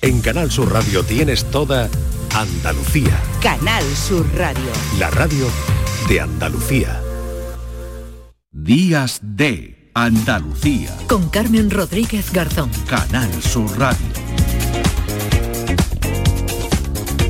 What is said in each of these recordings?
En Canal Sur Radio tienes toda Andalucía. Canal Sur Radio. La radio de Andalucía. Días de Andalucía. Con Carmen Rodríguez Garzón. Canal Sur Radio.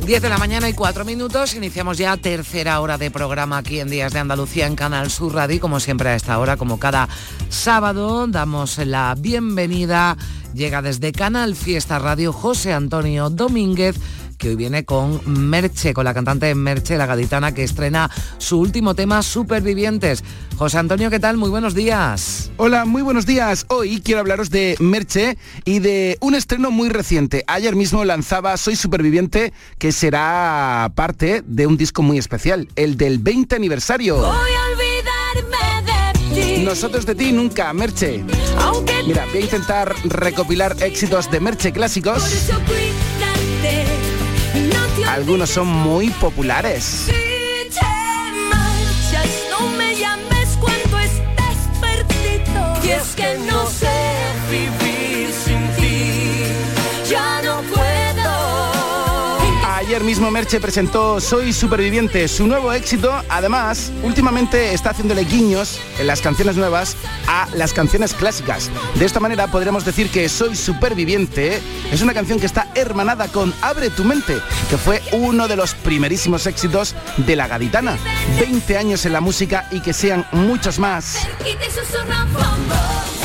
10 de la mañana y 4 minutos, iniciamos ya tercera hora de programa aquí en Días de Andalucía en Canal Sur Radio y como siempre a esta hora, como cada sábado, damos la bienvenida, llega desde Canal Fiesta Radio José Antonio Domínguez, que hoy viene con Merche, con la cantante Merche, la gaditana, que estrena su último tema, Supervivientes. José Antonio, ¿qué tal? Muy buenos días. Hola, muy buenos días. Hoy quiero hablaros de Merche y de un estreno muy reciente. Ayer mismo lanzaba Soy Superviviente, que será parte de un disco muy especial, el del 20 aniversario. Nosotros de ti nunca, Merche. Mira, voy a intentar recopilar éxitos de Merche clásicos. Algunos son muy populares. Mismo Merche presentó Soy Superviviente, su nuevo éxito. Además, últimamente está haciéndole guiños en las canciones nuevas a las canciones clásicas. De esta manera podremos decir que Soy Superviviente es una canción que está hermanada con Abre tu mente, que fue uno de los primerísimos éxitos de la gaditana. 20 años en la música y que sean muchos más.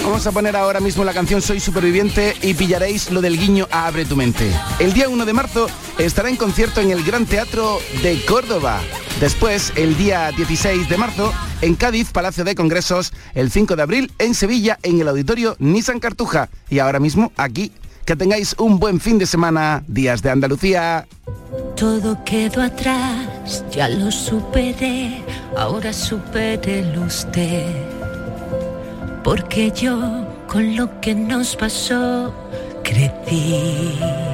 Vamos a poner ahora mismo la canción Soy Superviviente y pillaréis lo del guiño a Abre tu mente. El día 1 de marzo estará en concierto en el Gran Teatro de Córdoba. Después, el día 16 de marzo, en Cádiz, Palacio de Congresos. El 5 de abril, en Sevilla, en el Auditorio Nissan Cartuja. Y ahora mismo, aquí, que tengáis un buen fin de semana. Días de Andalucía. Todo quedó atrás, ya lo superé, ahora supérelo usted. Porque yo con lo que nos pasó crecí.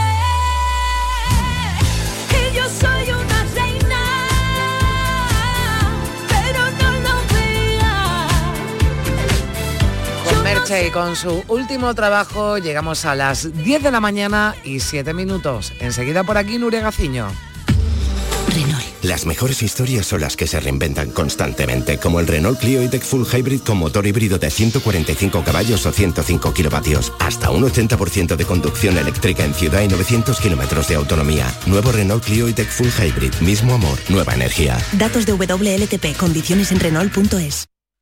Y con su último trabajo llegamos a las 10 de la mañana y 7 minutos. Enseguida por aquí Nuria Gaciño. Las mejores historias son las que se reinventan constantemente, como el Renault Clio E-Tech Full Hybrid con motor híbrido de 145 caballos o 105 kilovatios, hasta un 80% de conducción eléctrica en ciudad y 900 kilómetros de autonomía. Nuevo Renault Clio E-Tech Full Hybrid, mismo amor, nueva energía. Datos de WLTP, condiciones en Renault.es.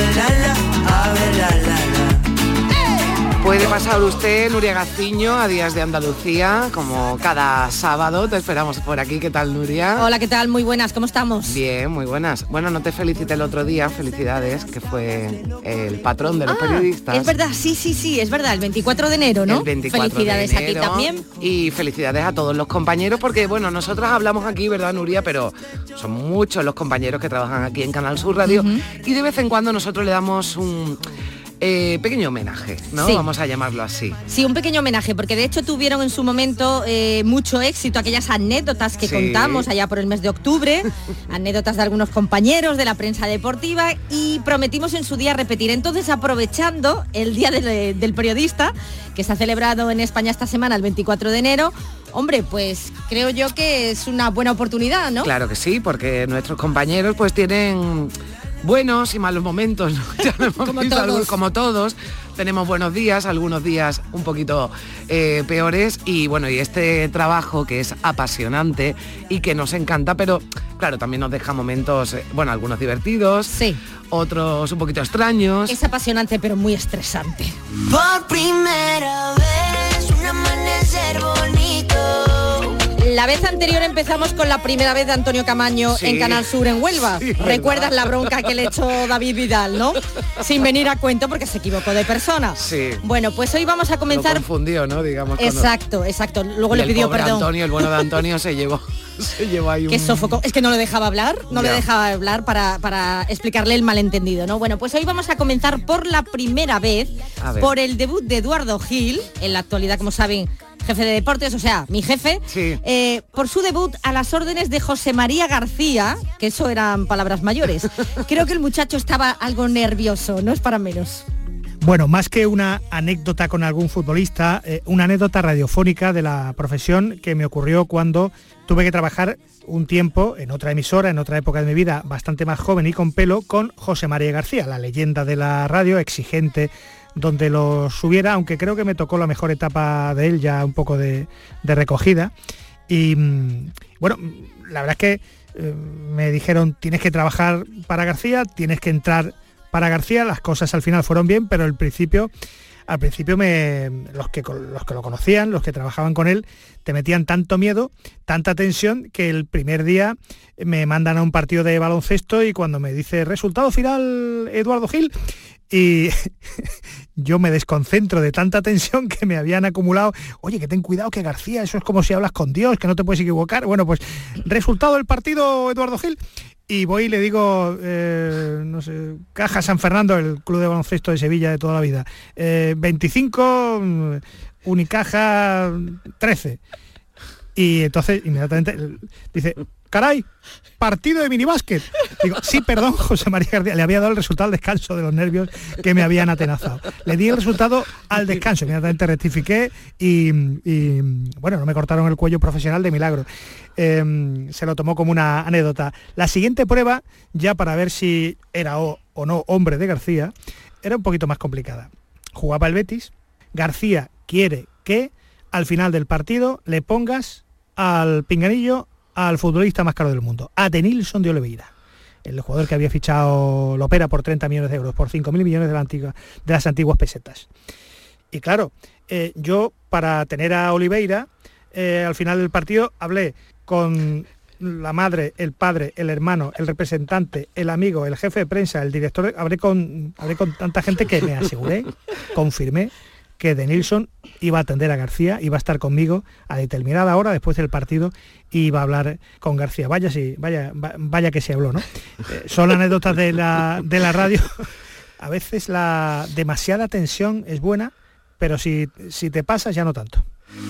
Abre la Pasar usted, Nuria Gaciño, a Días de Andalucía, como cada sábado. Te esperamos por aquí. ¿Qué tal, Nuria? Hola, ¿qué tal? Muy buenas, ¿cómo estamos? Bien, muy buenas. Bueno, no te felicité el otro día, felicidades, que fue el patrón de los periodistas. Es verdad, sí, sí, sí, es verdad, el 24 de enero, ¿no? El 24 Felicidades de enero. también. Y felicidades a todos los compañeros, porque bueno, nosotros hablamos aquí, ¿verdad, Nuria? Pero son muchos los compañeros que trabajan aquí en Canal Sur Radio. Y de vez en cuando nosotros le damos un eh, pequeño homenaje, ¿no? Sí. Vamos a llamarlo así. Sí, un pequeño homenaje, porque de hecho tuvieron en su momento eh, mucho éxito aquellas anécdotas que Sí. contamos allá por el mes de octubre, anécdotas de algunos compañeros de la prensa deportiva y prometimos en su día repetir. Entonces, aprovechando el Día del, del Periodista, que se ha celebrado en España esta semana, el 24 de enero, hombre, pues creo yo que es una buena oportunidad, ¿no? Claro que sí, porque nuestros compañeros pues tienen buenos y malos momentos, ¿no? Ya lo hemos Como visto, todos. algo- como todos. Tenemos buenos días, algunos días un poquito eh, peores y bueno, y este trabajo que es apasionante y que nos encanta, pero claro, también nos deja momentos, eh, bueno, algunos divertidos, Sí. otros un poquito extraños. Es apasionante, pero muy estresante. Por primera vez, un amanecer bonito. La vez anterior empezamos con la primera vez de Antonio Camaño Sí. en Canal Sur en Huelva. Sí, ¿Recuerdas la bronca que le echó David Vidal, no? Sin venir a cuento porque se equivocó de persona. Sí. Bueno, pues hoy vamos a Lo comenzar. confundió, ¿no? Digamos. Exacto, exacto. Luego y le pidió perdón. Antonio, el bueno de Antonio se llevó, se ahí un... Que sofocó. Es que no lo dejaba hablar, no le dejaba hablar para, para explicarle el malentendido, ¿no? Bueno, pues hoy vamos a comenzar por la primera vez por el debut de Eduardo Gil, en la actualidad, como saben, jefe de deportes, o sea, mi jefe, Sí. eh, por su debut a las órdenes de José María García, que eso eran palabras mayores. Creo que el muchacho estaba algo nervioso, no es para menos. Bueno, más que una anécdota con algún futbolista, eh, una anécdota radiofónica de la profesión que me ocurrió cuando tuve que trabajar un tiempo en otra emisora, en otra época de mi vida, bastante más joven y con pelo, con José María García, la leyenda de la radio, exigente donde lo subiera, aunque creo que me tocó la mejor etapa de él, ya un poco de, recogida. Y mm, bueno, la verdad es que eh, me dijeron, tienes que trabajar para García, tienes que entrar para García, las cosas al final fueron bien, pero al principio, al principio me, los, que, los que lo conocían, los que trabajaban con él, te metían tanto miedo, tanta tensión, que el primer día me mandan a un partido de baloncesto y cuando me dice resultado final Eduardo Gil, y yo me desconcentro de tanta tensión que me habían acumulado. Oye, que ten cuidado que García, eso es como si hablas con Dios, que no te puedes equivocar. Bueno, pues resultado del partido Eduardo Gil. Y voy y le digo, eh, no sé, Caja San Fernando, el club de baloncesto de Sevilla de toda la vida. eh, 25, mm, Unicaja 13. Y entonces inmediatamente dice, caray, partido de minibásquet. Digo, sí, perdón, José María García, le había dado el resultado al descanso de los nervios que me habían atenazado. Le di el resultado al descanso, inmediatamente rectifiqué y, bueno, no me cortaron el cuello profesional de milagro. Eh, se lo tomó como una anécdota. La siguiente prueba, ya para ver si era o no hombre de García, era un poquito más complicada. Jugaba el Betis, García quiere que al final del partido le pongas al pinganillo al futbolista más caro del mundo, a Denilson de Oliveira. El jugador que había fichado Lopera por 30 millones de euros, por 5.000 millones de, la antigua- de las antiguas pesetas. Y claro, eh, yo para tener a Oliveira, eh, al final del partido hablé con la madre, el padre, el hermano, el representante, el amigo, el jefe de prensa, el director, hablé con, hablé con tanta gente que me aseguré, confirmé que De Nilsson iba a atender a García, iba a estar conmigo a determinada hora después del partido y iba a hablar con García. Vaya sí, vaya, va- vaya que se habló, ¿no? Eh, son anécdotas de la, de la radio. A veces la demasiada tensión es buena, pero si, si te pasas ya no tanto.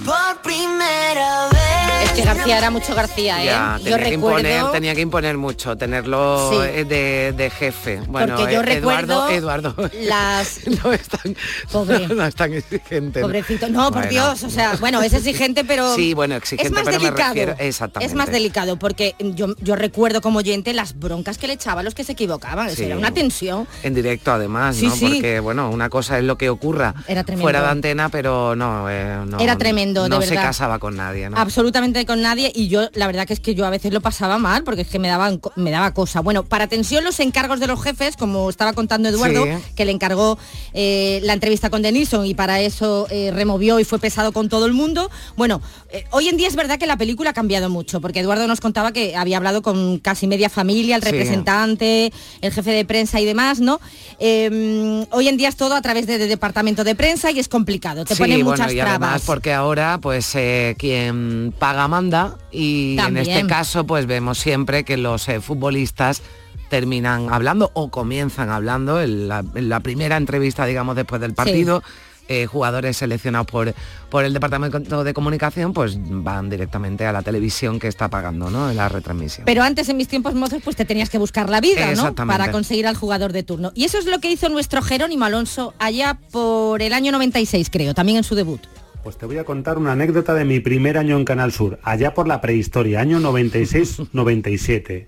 Por primera vez. Es que García era mucho García, ¿eh? Ya, yo tenía, que recuerdo... imponer, tenía que imponer mucho, tenerlo Sí. eh, de, de jefe. Bueno, Porque yo eh, Eduardo, recuerdo Eduardo las... no es tan, Pobre. no es tan exigente. ¿no? Pobrecito. No, por Bueno. Dios, o sea, bueno, es exigente, pero... Sí, bueno, exigente, es más pero me delicado. refiero- exactamente. Es más delicado, porque yo, yo recuerdo como oyente las broncas que le echaba a los que se equivocaban. Sí. era una tensión. En directo además, Sí, ¿no? sí. Porque bueno, una cosa es lo que ocurra Era fuera de antena, pero no, eh, no Era tremendo, de no se verdad. casaba con nadie, ¿no? Absolutamente con nadie y yo la verdad que es que yo a veces lo pasaba mal porque es que me daban co- me daba cosa. Bueno, para tensión los encargos de los jefes, como estaba contando Eduardo, Sí. que le encargó eh, la entrevista con Denison y para eso eh, removió y fue pesado con todo el mundo. Bueno, eh, hoy en día es verdad que la película ha cambiado mucho porque Eduardo nos contaba que había hablado con casi media familia, el Sí. representante, el jefe de prensa y demás, ¿no? Eh, hoy en día es todo a través de, de departamento de prensa y es complicado. Te sí, ponen bueno, muchas y además trabas. porque ahora pues eh, quien paga manda y También. en este caso pues vemos siempre que los eh, futbolistas terminan hablando o comienzan hablando en la, en la primera entrevista, digamos, después del partido. eh, jugadores seleccionados por, por el Departamento de Comunicación, pues van directamente a la televisión que está pagando ¿no? en la retransmisión. Pero antes en mis tiempos mozos pues te tenías que buscar la vida, ¿no? Para conseguir al jugador de turno. Y eso es lo que hizo nuestro Jerónimo Alonso allá por el año 96, creo, también en su debut. Pues te voy a contar una anécdota de mi primer año en Canal Sur, allá por la prehistoria, año 96-97.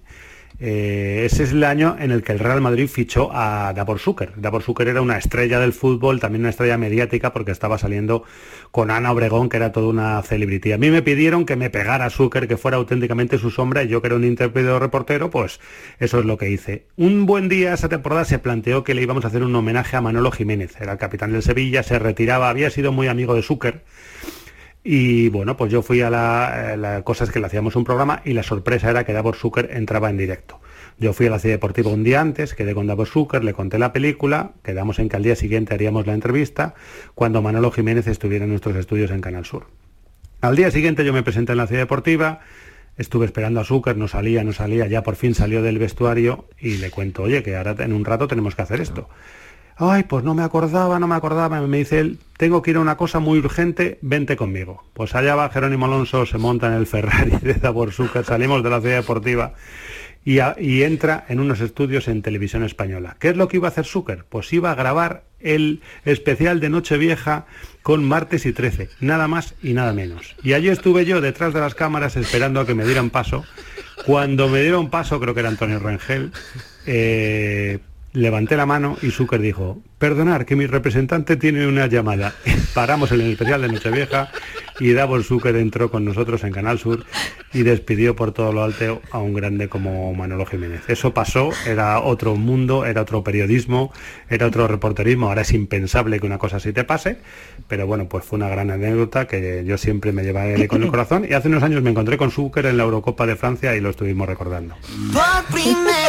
Eh, ese es el año en el que el Real Madrid fichó a Davor Zucker. Davor Zucker era una estrella del fútbol, también una estrella mediática porque estaba saliendo con Ana Obregón, que era toda una celebrity. A mí me pidieron que me pegara a Zucker, que fuera auténticamente su sombra, y yo que era un intérprete reportero, pues eso es lo que hice. Un buen día esa temporada se planteó que le íbamos a hacer un homenaje a Manolo Jiménez. Era el capitán del Sevilla, se retiraba, había sido muy amigo de Zucker. Y bueno, pues yo fui a la, eh, la cosa es que le hacíamos un programa y la sorpresa era que Davor Zucker entraba en directo. Yo fui a la ciudad deportiva un día antes, quedé con Davor Zucker, le conté la película, quedamos en que al día siguiente haríamos la entrevista cuando Manolo Jiménez estuviera en nuestros estudios en Canal Sur. Al día siguiente yo me presenté en la ciudad deportiva, estuve esperando a Zucker, no salía, no salía, ya por fin salió del vestuario y le cuento, oye, que ahora en un rato tenemos que hacer esto. Ay, pues no me acordaba, no me acordaba. Me dice él, tengo que ir a una cosa muy urgente, vente conmigo. Pues allá va Jerónimo Alonso, se monta en el Ferrari de Zucker, salimos de la ciudad deportiva y, entra en unos estudios en televisión española. ¿Qué es lo que iba a hacer Zucker? Pues iba a grabar el especial de Nochevieja con martes y 13, nada más y nada menos. Y allí estuve yo detrás de las cámaras esperando a que me dieran paso. Cuando me dieron paso, creo que era Antonio Rengel, eh, levanté la mano y Zucker dijo, perdonar que mi representante tiene una llamada. Paramos el especial de Nochevieja y Davor Zucker entró con nosotros en Canal Sur y despidió por todo lo alto a un grande como Manolo Jiménez. Eso pasó, era otro mundo, era otro periodismo, era otro reporterismo. Ahora es impensable que una cosa así te pase, pero bueno, pues fue una gran anécdota que yo siempre me llevaré con el corazón. Y hace unos años me encontré con Zucker en la Eurocopa de Francia y lo estuvimos recordando.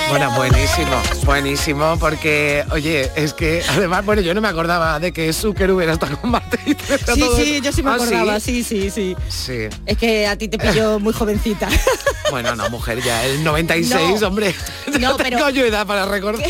Bueno, buenísimo, buenísimo, porque, oye, es que además, bueno, yo no me acordaba de que Zucker hubiera estado con Marta y Sí, todo sí, eso. yo sí me ¿Ah, acordaba, sí, sí, sí. Sí. Es que a ti te pilló muy jovencita. Bueno, no, mujer, ya el 96, No. hombre. No, pero- tengo yo edad para recordar.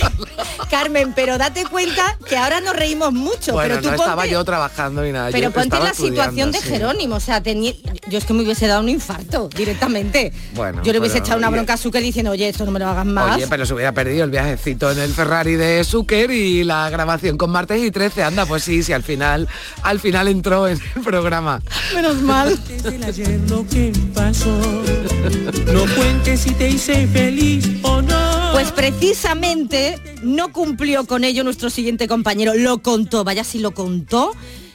Carmen, pero date cuenta que ahora nos reímos mucho, Bueno, pero tú no ponte, estaba yo trabajando y nada. pero yo ponte la situación de sí. Jerónimo, o sea, tenía, yo es que me hubiese dado un infarto directamente. Bueno, yo le hubiese pero- echado una oye. bronca a Zucker diciendo, oye, esto no me lo hagas más. Oye, pero se hubiera perdido el viajecito en el Ferrari de Zucker y la grabación con martes y 13. Anda, pues sí, sí, al final, al final entró en el programa. Menos mal. lo que pasó. No cuentes si te hice feliz o no. Pues precisamente no cumplió con ello nuestro siguiente compañero. Lo contó, vaya si lo contó.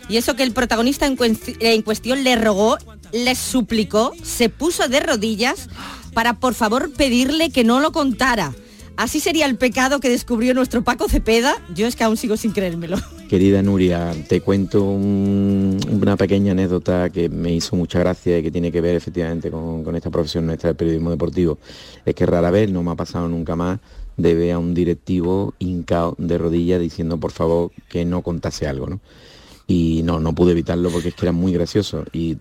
Y eso que el protagonista en cuestión le rogó, le suplicó, se puso de rodillas para por favor pedirle que no lo contara. Así sería el pecado que descubrió nuestro Paco Cepeda. Yo es que aún sigo sin creérmelo. Querida Nuria, te cuento un- una pequeña anécdota que me hizo mucha gracia y que tiene que ver efectivamente con, con esta profesión nuestra del periodismo deportivo. Es que rara vez, no me ha pasado nunca más, de ver a un directivo hincado de rodillas diciendo por favor que no contase algo, ¿no? Y no, no pude evitarlo porque es que era muy gracioso y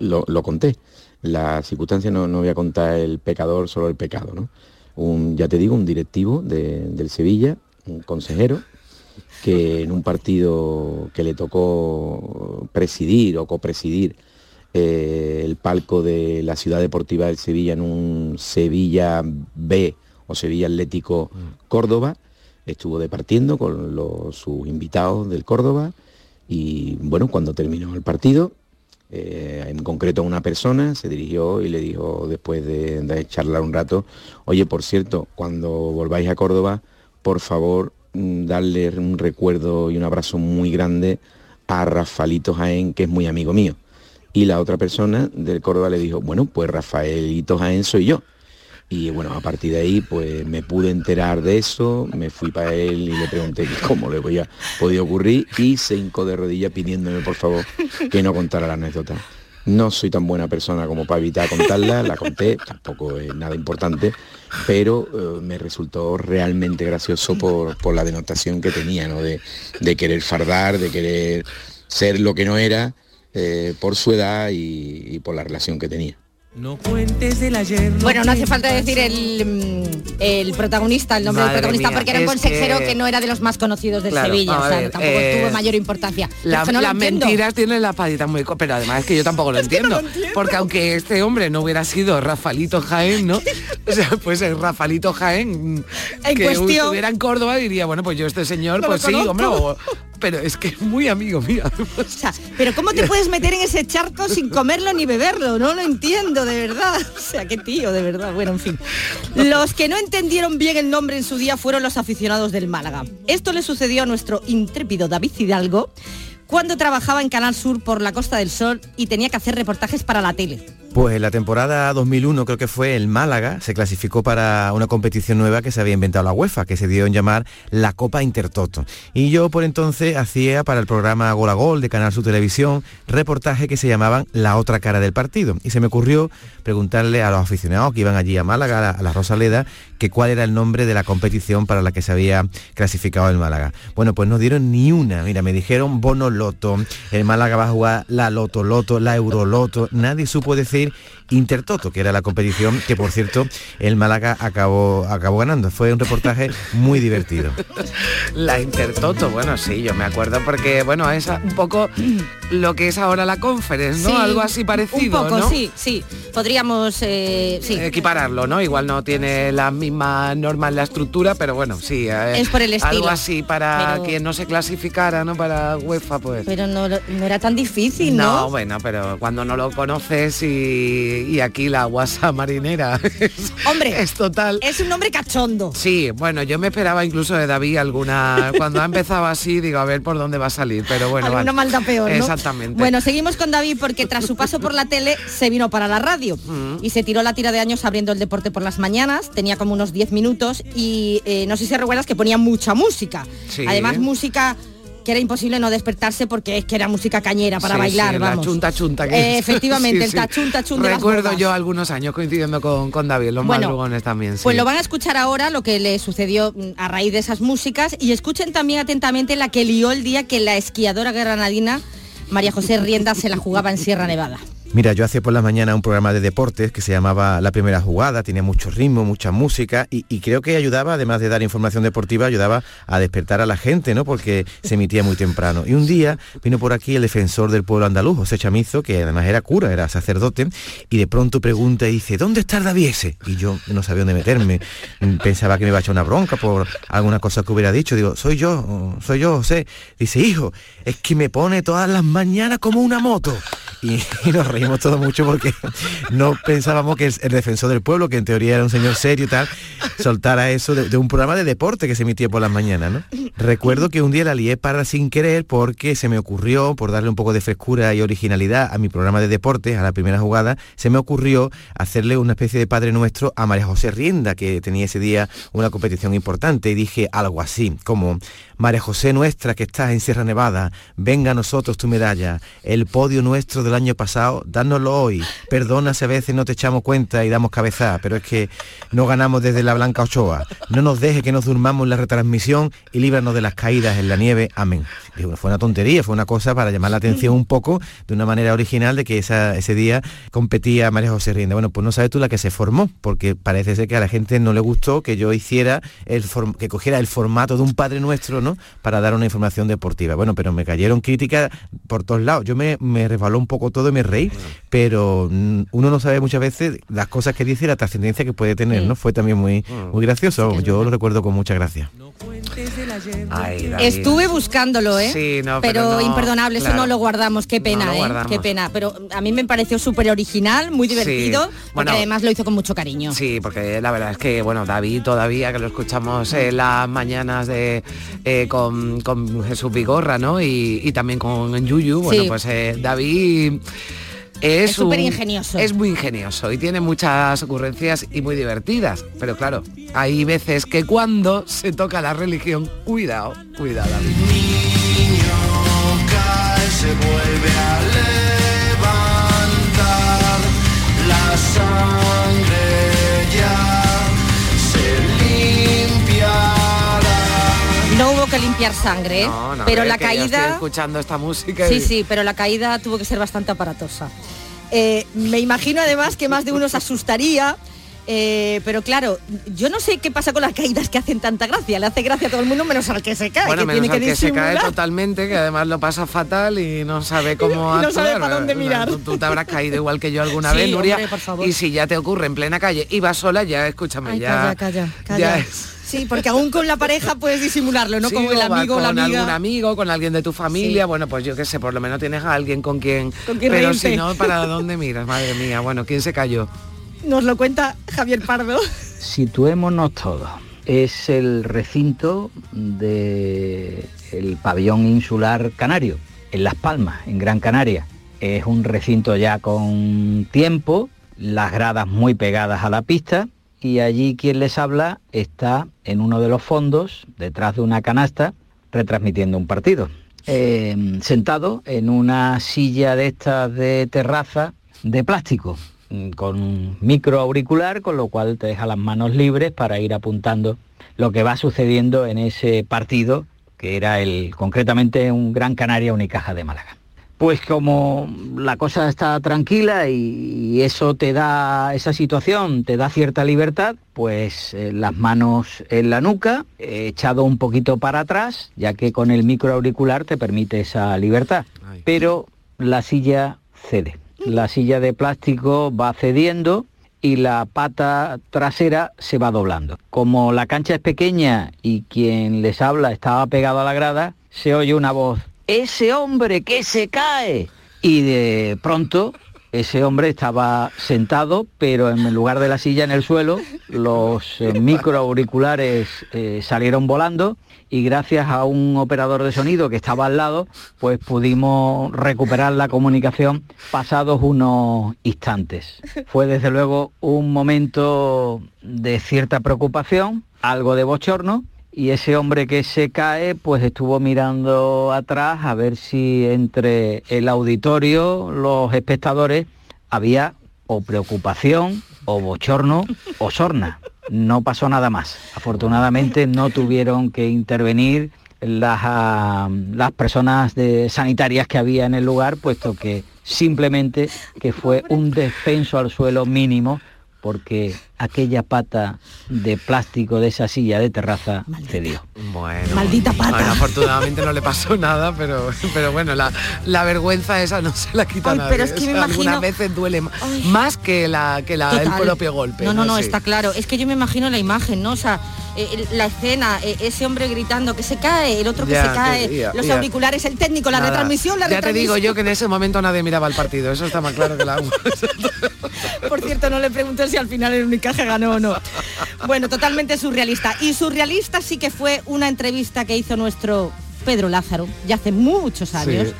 lo, lo conté. La circunstancia no, no voy a contar el pecador, solo el pecado, ¿no? Un, ya te digo, un directivo de- del Sevilla, un consejero, que en un partido que le tocó presidir o copresidir eh, el palco de la ciudad deportiva del Sevilla en un Sevilla B o Sevilla Atlético Córdoba, estuvo departiendo con los, sus invitados del Córdoba y bueno, cuando terminó el partido, eh, en concreto una persona se dirigió y le dijo después de, de charlar un rato, oye, por cierto, cuando volváis a Córdoba, por favor, mm, darle un recuerdo y un abrazo muy grande a Rafaelito Jaén, que es muy amigo mío. Y la otra persona del Córdoba le dijo, bueno, pues Rafaelito Jaén soy yo. Y bueno, a partir de ahí pues me pude enterar de eso, me fui para él y le pregunté cómo le podía, podía ocurrir y se hincó de rodillas pidiéndome por favor que no contara la anécdota. No soy tan buena persona como para evitar contarla, la conté, tampoco es nada importante, pero eh, me resultó realmente gracioso por, por la denotación que tenía, ¿no? De, de querer fardar, de querer ser lo que no era, eh, por su edad y por la relación que tenía. No cuentes del ayer. Bueno, no hace falta decir el, mm, el protagonista, el nombre Madre del protagonista, mía, porque era un consejero que... que no era de los más conocidos de Claro, Sevilla, o sea, ver, tampoco eh, tuvo mayor importancia. La- no las mentiras tienen la patita muy pero además es que yo tampoco lo entiendo, porque aunque este hombre no hubiera sido Rafalito Jaén no o sea pues el Rafalito Jaén En que cuestión- estuviera en Córdoba diría bueno pues yo este señor No pues sí conozco. hombre o- pero es que es muy amigo mío O sea, pero ¿cómo te puedes meter en ese charco sin comerlo ni beberlo? No lo entiendo, de verdad. O sea, qué tío, de verdad. Bueno, en fin. Los que no entendieron bien el nombre en su día fueron los aficionados del Málaga. Esto le sucedió a nuestro intrépido David Hidalgo cuando trabajaba en Canal Sur por la Costa del Sol y tenía que hacer reportajes para la tele. Pues la temporada 2001 creo que fue el Málaga, se clasificó para una competición nueva que se había inventado la UEFA, que se dio en llamar la Copa Intertoto. Y yo por entonces hacía para el programa Gol a Gol de Canal Sur Televisión reportajes que se llamaban La otra cara del partido. Y se me ocurrió preguntarle a los aficionados que iban allí a Málaga, a la, Rosaleda, que cuál era el nombre de la competición para la que se había clasificado el Málaga. Bueno, pues no dieron ni una. Mira, me dijeron Bono Loto, el Málaga va a jugar la Loto Loto, la Euroloto. Nadie supo decir Intertoto, que era la competición que, por cierto, el Málaga acabó, acabó ganando. Fue un reportaje muy divertido. la Intertoto bueno sí yo me acuerdo porque bueno es un poco lo que es ahora la conference no Sí, algo así parecido Un poco, ¿no? sí, sí. Podríamos, eh, sí. equipararlo, ¿no? Igual no tiene la misma norma en la estructura, pero bueno, sí. eh, Es por el estilo. Algo así para Pero- quien no se clasificara, ¿no? Para UEFA, pues. Pero no, no era tan difícil, ¿no? No, bueno, pero cuando no lo conoces y, y aquí la guasa marinera es, Hombre, es total. Es un nombre cachondo. Sí, bueno, yo me esperaba incluso de David alguna... Cuando ha empezado así, digo, a ver por dónde va a salir, pero bueno. Alguna vale. maldad peor, ¿no? Exactamente. Bueno, seguimos con David porque tras su paso por la tele se vino para la radio Mm. y se tiró la tira de años abriendo el deporte por las mañanas, tenía como unos 10 minutos y eh, no sé si recuerdas que ponía mucha música. Sí. Además música que era imposible no despertarse porque es que era música cañera para Sí, bailar, sí, vamos. La chunta chunta. que Eh, efectivamente, Sí, el sí. tachun tachun de las Recuerdo yo algunos años coincidiendo con, con David, los Bueno, madrugones también. Pues lo van a escuchar ahora, lo que le sucedió mm, a raíz de esas músicas, y escuchen también atentamente la que lió el día que la esquiadora granadina María José Rienda se la jugaba en Sierra Nevada. Mira, yo hacía por la mañana un programa de deportes que se llamaba La Primera Jugada, tenía mucho ritmo, mucha música y, creo que ayudaba, además de dar información deportiva, ayudaba a despertar a la gente, ¿no? Porque se emitía muy temprano. Y un día vino por aquí el defensor del pueblo andaluz, José Chamizo, que además era cura, era sacerdote, y de pronto pregunta y dice, ¿dónde está el David ese? Y yo no sabía dónde meterme. Pensaba que me iba a echar una bronca por alguna cosa que hubiera dicho. Digo, soy yo, soy yo, José. Dice, hijo, es que me pone todas las mañanas como una moto. Y, y nos reímos todos mucho porque no pensábamos que el, defensor del pueblo, que en teoría era un señor serio y tal, soltara eso de, de un programa de deporte que se emitía por las mañanas, ¿no? Recuerdo que un día la lié para sin querer porque se me ocurrió, por darle un poco de frescura y originalidad a mi programa de deportes, a la primera jugada, se me ocurrió hacerle una especie de Padre Nuestro a María José Rienda, que tenía ese día una competición importante, y dije algo así, como María José nuestra que estás en Sierra Nevada, venga a nosotros tu medalla, el podio nuestro del año pasado, dánoslo hoy, perdona si a veces no te echamos cuenta y damos cabeza, pero es que no ganamos desde la Blanca Ochoa, no nos deje que nos durmamos en la retransmisión y líbranos de las caídas en la nieve, amén. Digo, fue una tontería, fue una cosa para llamar la atención un poco de una manera original de que esa- ese día competía María José Rienda. Bueno, pues no sabes tú la que se formó, porque parece ser que a la gente no le gustó que yo hiciera, el que cogiera el formato de un Padre Nuestro, ¿no? Para dar una información deportiva. Bueno, pero me cayeron críticas por todos lados. Yo me, me resbaló un poco todo y me reí, pero mm, uno no sabe muchas veces las cosas que dice y la trascendencia que puede tener, ¿no? Fue también muy, muy gracioso. Yo lo recuerdo con mucha gracia. Ay. Estuve buscándolo, ¿eh? Sí, no, pero, pero no, imperdonable, eso claro. no lo guardamos, qué pena, ¿eh? guardamos. Qué pena. Pero a mí me pareció súper original, muy divertido, porque Bueno, además lo hizo con mucho cariño. Sí, porque la verdad es que, bueno, David todavía, que lo escuchamos en las mañanas de eh, con, con Jesús Vigorra, ¿no? Y, y también con Yuyu, bueno, Sí. pues eh, David... Es Es súper ingenioso. Es muy ingenioso y tiene muchas ocurrencias y muy divertidas. Pero claro, hay veces que cuando se toca la religión, cuidado, cuidado. David. cae, se vuelve a levantar. Limpiar sangre, ¿eh? No, no, pero la yo estoy caída... escuchando esta música Sí, y- sí, pero la caída tuvo que ser bastante aparatosa. Eh, me imagino además que más de uno se asustaría. Eh, pero claro, yo no sé qué pasa con las caídas que hacen tanta gracia. Le hace gracia a todo el mundo menos al que se cae, Bueno, que menos tiene al que, que se cae totalmente, que además lo pasa fatal y no sabe cómo Y no sabe para dónde mirar. Tú, tú te habrás caído igual que yo alguna Sí, vez, Nuria. hombre, por favor. Y si ya te ocurre en plena calle y vas sola, ya escúchame, Ay, ya. calla, calla, ya calla. es- Sí, porque aún con la pareja puedes disimularlo, no Sí, como el amigo o la con algún amigo, con alguien de tu familia, Sí. bueno, pues yo qué sé, por lo menos tienes a alguien con quien... Con quien pero reírte. si no, ¿para dónde miras? Madre mía, bueno, ¿quién se cayó? Nos lo cuenta Javier Pardo. Situémonos todos. Es el recinto del pabellón insular canario, en Las Palmas, en Gran Canaria. Es un recinto ya con tiempo, las gradas muy pegadas a la pista y allí quien les habla está en uno de los fondos, detrás de una canasta, retransmitiendo un partido. Eh, sentado en una silla de estas de terraza de plástico, con un micro auricular, con lo cual te deja las manos libres para ir apuntando lo que va sucediendo en ese partido, que era el concretamente un Gran Canaria Unicaja de Málaga. Pues como la cosa está tranquila y eso te da, esa situación te da cierta libertad, pues eh, las manos en la nuca, eh, echado un poquito para atrás, ya que con el micro auricular te permite esa libertad. Pero la silla cede. La silla de plástico va cediendo y la pata trasera se va doblando. Como la cancha es pequeña y quien les habla estaba pegado a la grada, se oye una voz, ese hombre que se cae. Y de pronto ese hombre estaba sentado, pero en lugar de la silla en el suelo, los eh, microauriculares eh, salieron volando y gracias a un operador de sonido que estaba al lado, pues pudimos recuperar la comunicación pasados unos instantes. Fue desde luego un momento de cierta preocupación, algo de bochorno, y ese hombre que se cae pues estuvo mirando atrás a ver si entre el auditorio, los espectadores, había o preocupación, o bochorno, o sorna. No pasó nada más. Afortunadamente no tuvieron que intervenir las, ah, las personas de- sanitarias que había en el lugar, puesto que simplemente que fue un descenso al suelo mínimo porque aquella pata de plástico de esa silla de terraza cedió. Bueno, Maldita pata. bueno, afortunadamente no le pasó nada, pero, pero bueno, la, la vergüenza esa no se la quita Ay, nadie. pero es que me Esa Algunas imagino- veces duele más que, la, que la, el propio golpe. No, no, no, Sí. está claro. Es que yo me imagino la imagen, ¿no? O sea, eh, la escena, eh, ese hombre gritando que se cae, el otro que Ya, se cae, que- ya, los ya. auriculares, el técnico, la Nada. retransmisión, la Ya te retransmisión. digo yo que en ese momento nadie miraba el partido, eso está más claro que la. Por cierto, no le pregunté si al final el Unicaja ganó o no. Bueno, totalmente surrealista. Y surrealista sí que fue una entrevista que hizo nuestro Pedro Lázaro, ya hace muchos años.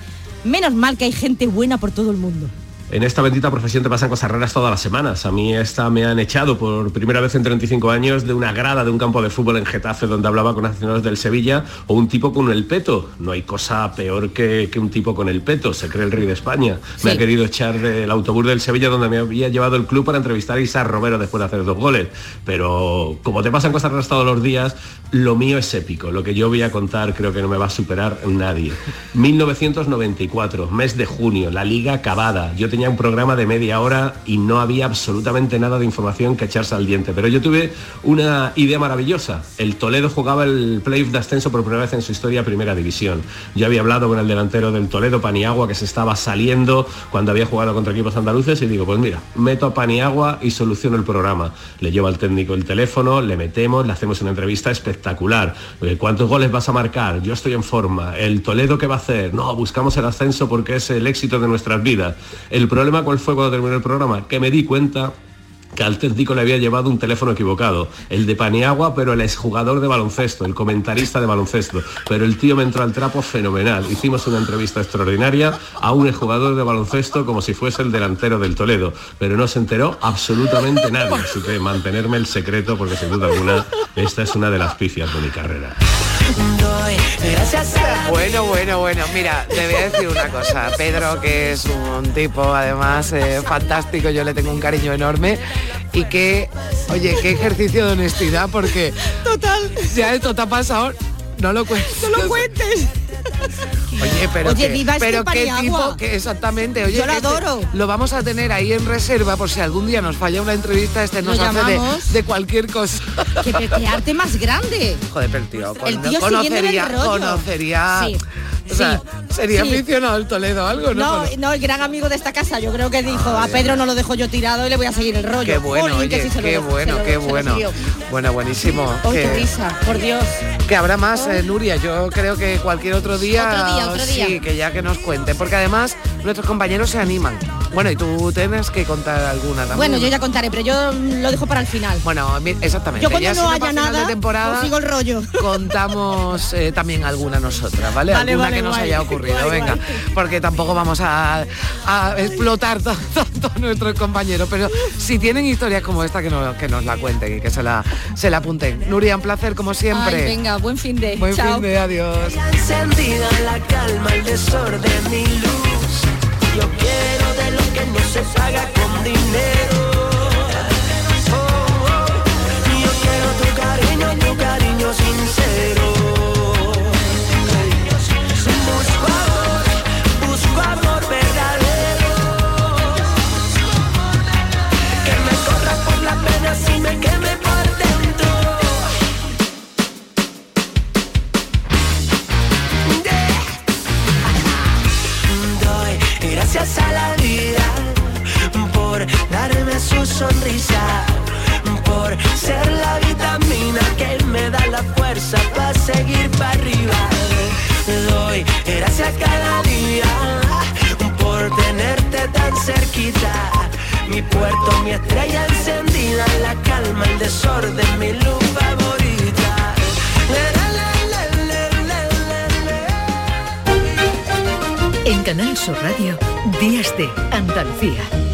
Menos mal que hay gente buena por todo el mundo. En esta bendita profesión te pasan cosas raras todas las semanas. A mí esta me han echado por primera vez en 35 años de una grada de un campo de fútbol en Getafe donde hablaba con aficionados del Sevilla o un tipo con el peto. No hay cosa peor que, que un tipo con el peto, se cree el rey de España. Me ha querido echar del autobús del Sevilla donde me había llevado el club para entrevistar a Isa Romero después de hacer dos goles. Pero como te pasan cosas raras todos los días, lo mío es épico. Lo que yo voy a contar creo que no me va a superar nadie. 1994, mes de junio, la liga acabada. Yo tenía un programa de media hora y no había absolutamente nada de información que echarse al diente. Pero yo tuve una idea maravillosa. El Toledo jugaba el playoff de ascenso por primera vez en su historia Primera División. Yo había hablado con el delantero del Toledo, Paniagua, que se estaba saliendo cuando había jugado contra equipos andaluces y digo, pues mira, meto a Paniagua y soluciono el programa. Le llevo al técnico el teléfono, le metemos, le hacemos una entrevista espectacular. ¿Cuántos goles vas a marcar? Yo estoy en forma. ¿El Toledo qué va a hacer? No, buscamos el ascenso porque es el éxito de nuestras vidas. El problema cuál fue cuando terminó el programa? Que me di cuenta que al técnico le había llevado un teléfono equivocado, el de Paniagua, pero el exjugador de baloncesto, el comentarista de baloncesto. Pero el tío me entró al trapo fenomenal. Hicimos una entrevista extraordinaria a un exjugador de baloncesto como si fuese el delantero del Toledo, pero no se enteró absolutamente nadie. Así que mantenerme el secreto porque sin duda alguna esta es una de las pifias de mi carrera. Bueno, bueno, bueno, mira, te voy a decir una cosa. Pedro, que es un tipo además eh, fantástico, yo le tengo un cariño enorme y que, oye, qué ejercicio de honestidad porque... Total. Ya esto te ha pasado, no lo cuentes. No lo cuentes. Oye, pero Oye, que- viva este pero qué paniagua. tipo que exactamente, oye, Yo lo que este- adoro. lo vamos a tener ahí en reserva por si algún día nos falla una entrevista, este nos hace de, cualquier cosa. ¿Qué, qué- qué arte más grande. Joder, pero el tío, El tío siguiéndole el conocería, rollo. conocería, Sí, o sea, sí, sería sí. aficionado al Toledo algo, ¿no? No, Bueno, no, el gran amigo de esta casa. Yo creo que dijo, a Pedro no lo dejo yo tirado y le voy a seguir el rollo. Qué bueno, que sí lo qué bueno, qué se lo bueno. Bueno, buenísimo. Qué que, risa, por Dios. Que habrá más, eh, Nuria. Yo creo que cualquier otro día, Otro día, otro día. sí, que ya que nos cuente, porque además nuestros compañeros se animan. Bueno, y tú tienes que contar alguna también. Bueno, yo ya contaré, pero yo lo dejo para el final. Bueno, exactamente. Yo cuando ya no si haya para final nada, de temporada sigo el rollo. contamos eh, también alguna nosotras, ¿vale? Vale, alguna vale, que nos guay. haya ocurrido, Guay, venga, porque tampoco vamos a, a explotar to- tanto a nuestros compañeros, pero si tienen historias como esta que, no- que nos la cuenten y que se la, se la apunten. Nuria, un placer como siempre. Ay, venga, buen fin de. Buen Chao. fin de adiós. Yo quiero de lo que no se paga con dinero. Sonrisa, por ser la vitamina que me da la fuerza para seguir para arriba. Doy gracias cada día por tenerte tan cerquita. Mi puerto, mi estrella encendida, la calma, el desorden, mi luz favorita. En Canal Sur Radio, Días de Andalucía.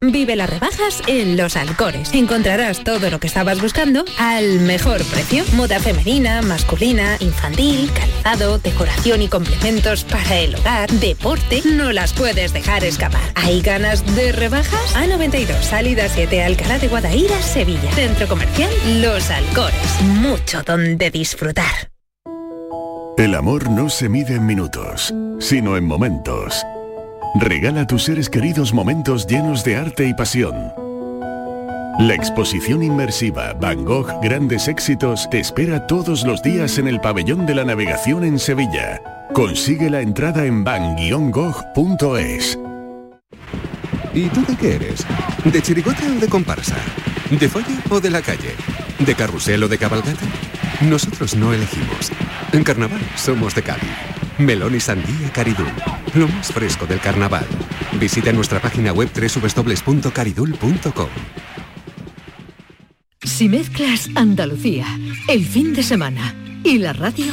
Vive las rebajas en Los Alcores. Encontrarás todo lo que estabas buscando al mejor precio. Moda femenina, masculina, infantil, calzado, decoración y complementos para el hogar, deporte. No las puedes dejar escapar. ¿Hay ganas de rebajas? A92, salida 7, Alcalá de Guadaira, Sevilla. Centro comercial Los Alcores. Mucho donde disfrutar. El amor no se mide en minutos, sino en momentos. Regala a tus seres queridos momentos llenos de arte y pasión. La exposición inmersiva Van Gogh Grandes Éxitos te espera todos los días en el Pabellón de la Navegación en Sevilla. Consigue la entrada en van-gogh.es. ¿Y tú de qué eres? ¿De chirigote o de comparsa? ¿De folla o de la calle? ¿De carrusel o de cabalgata? Nosotros no elegimos. En carnaval somos de Cádiz. Melón y sandía Caridul. Lo más fresco del carnaval. Visita nuestra página web www.caridul.com. Si mezclas Andalucía, el fin de semana y la radio,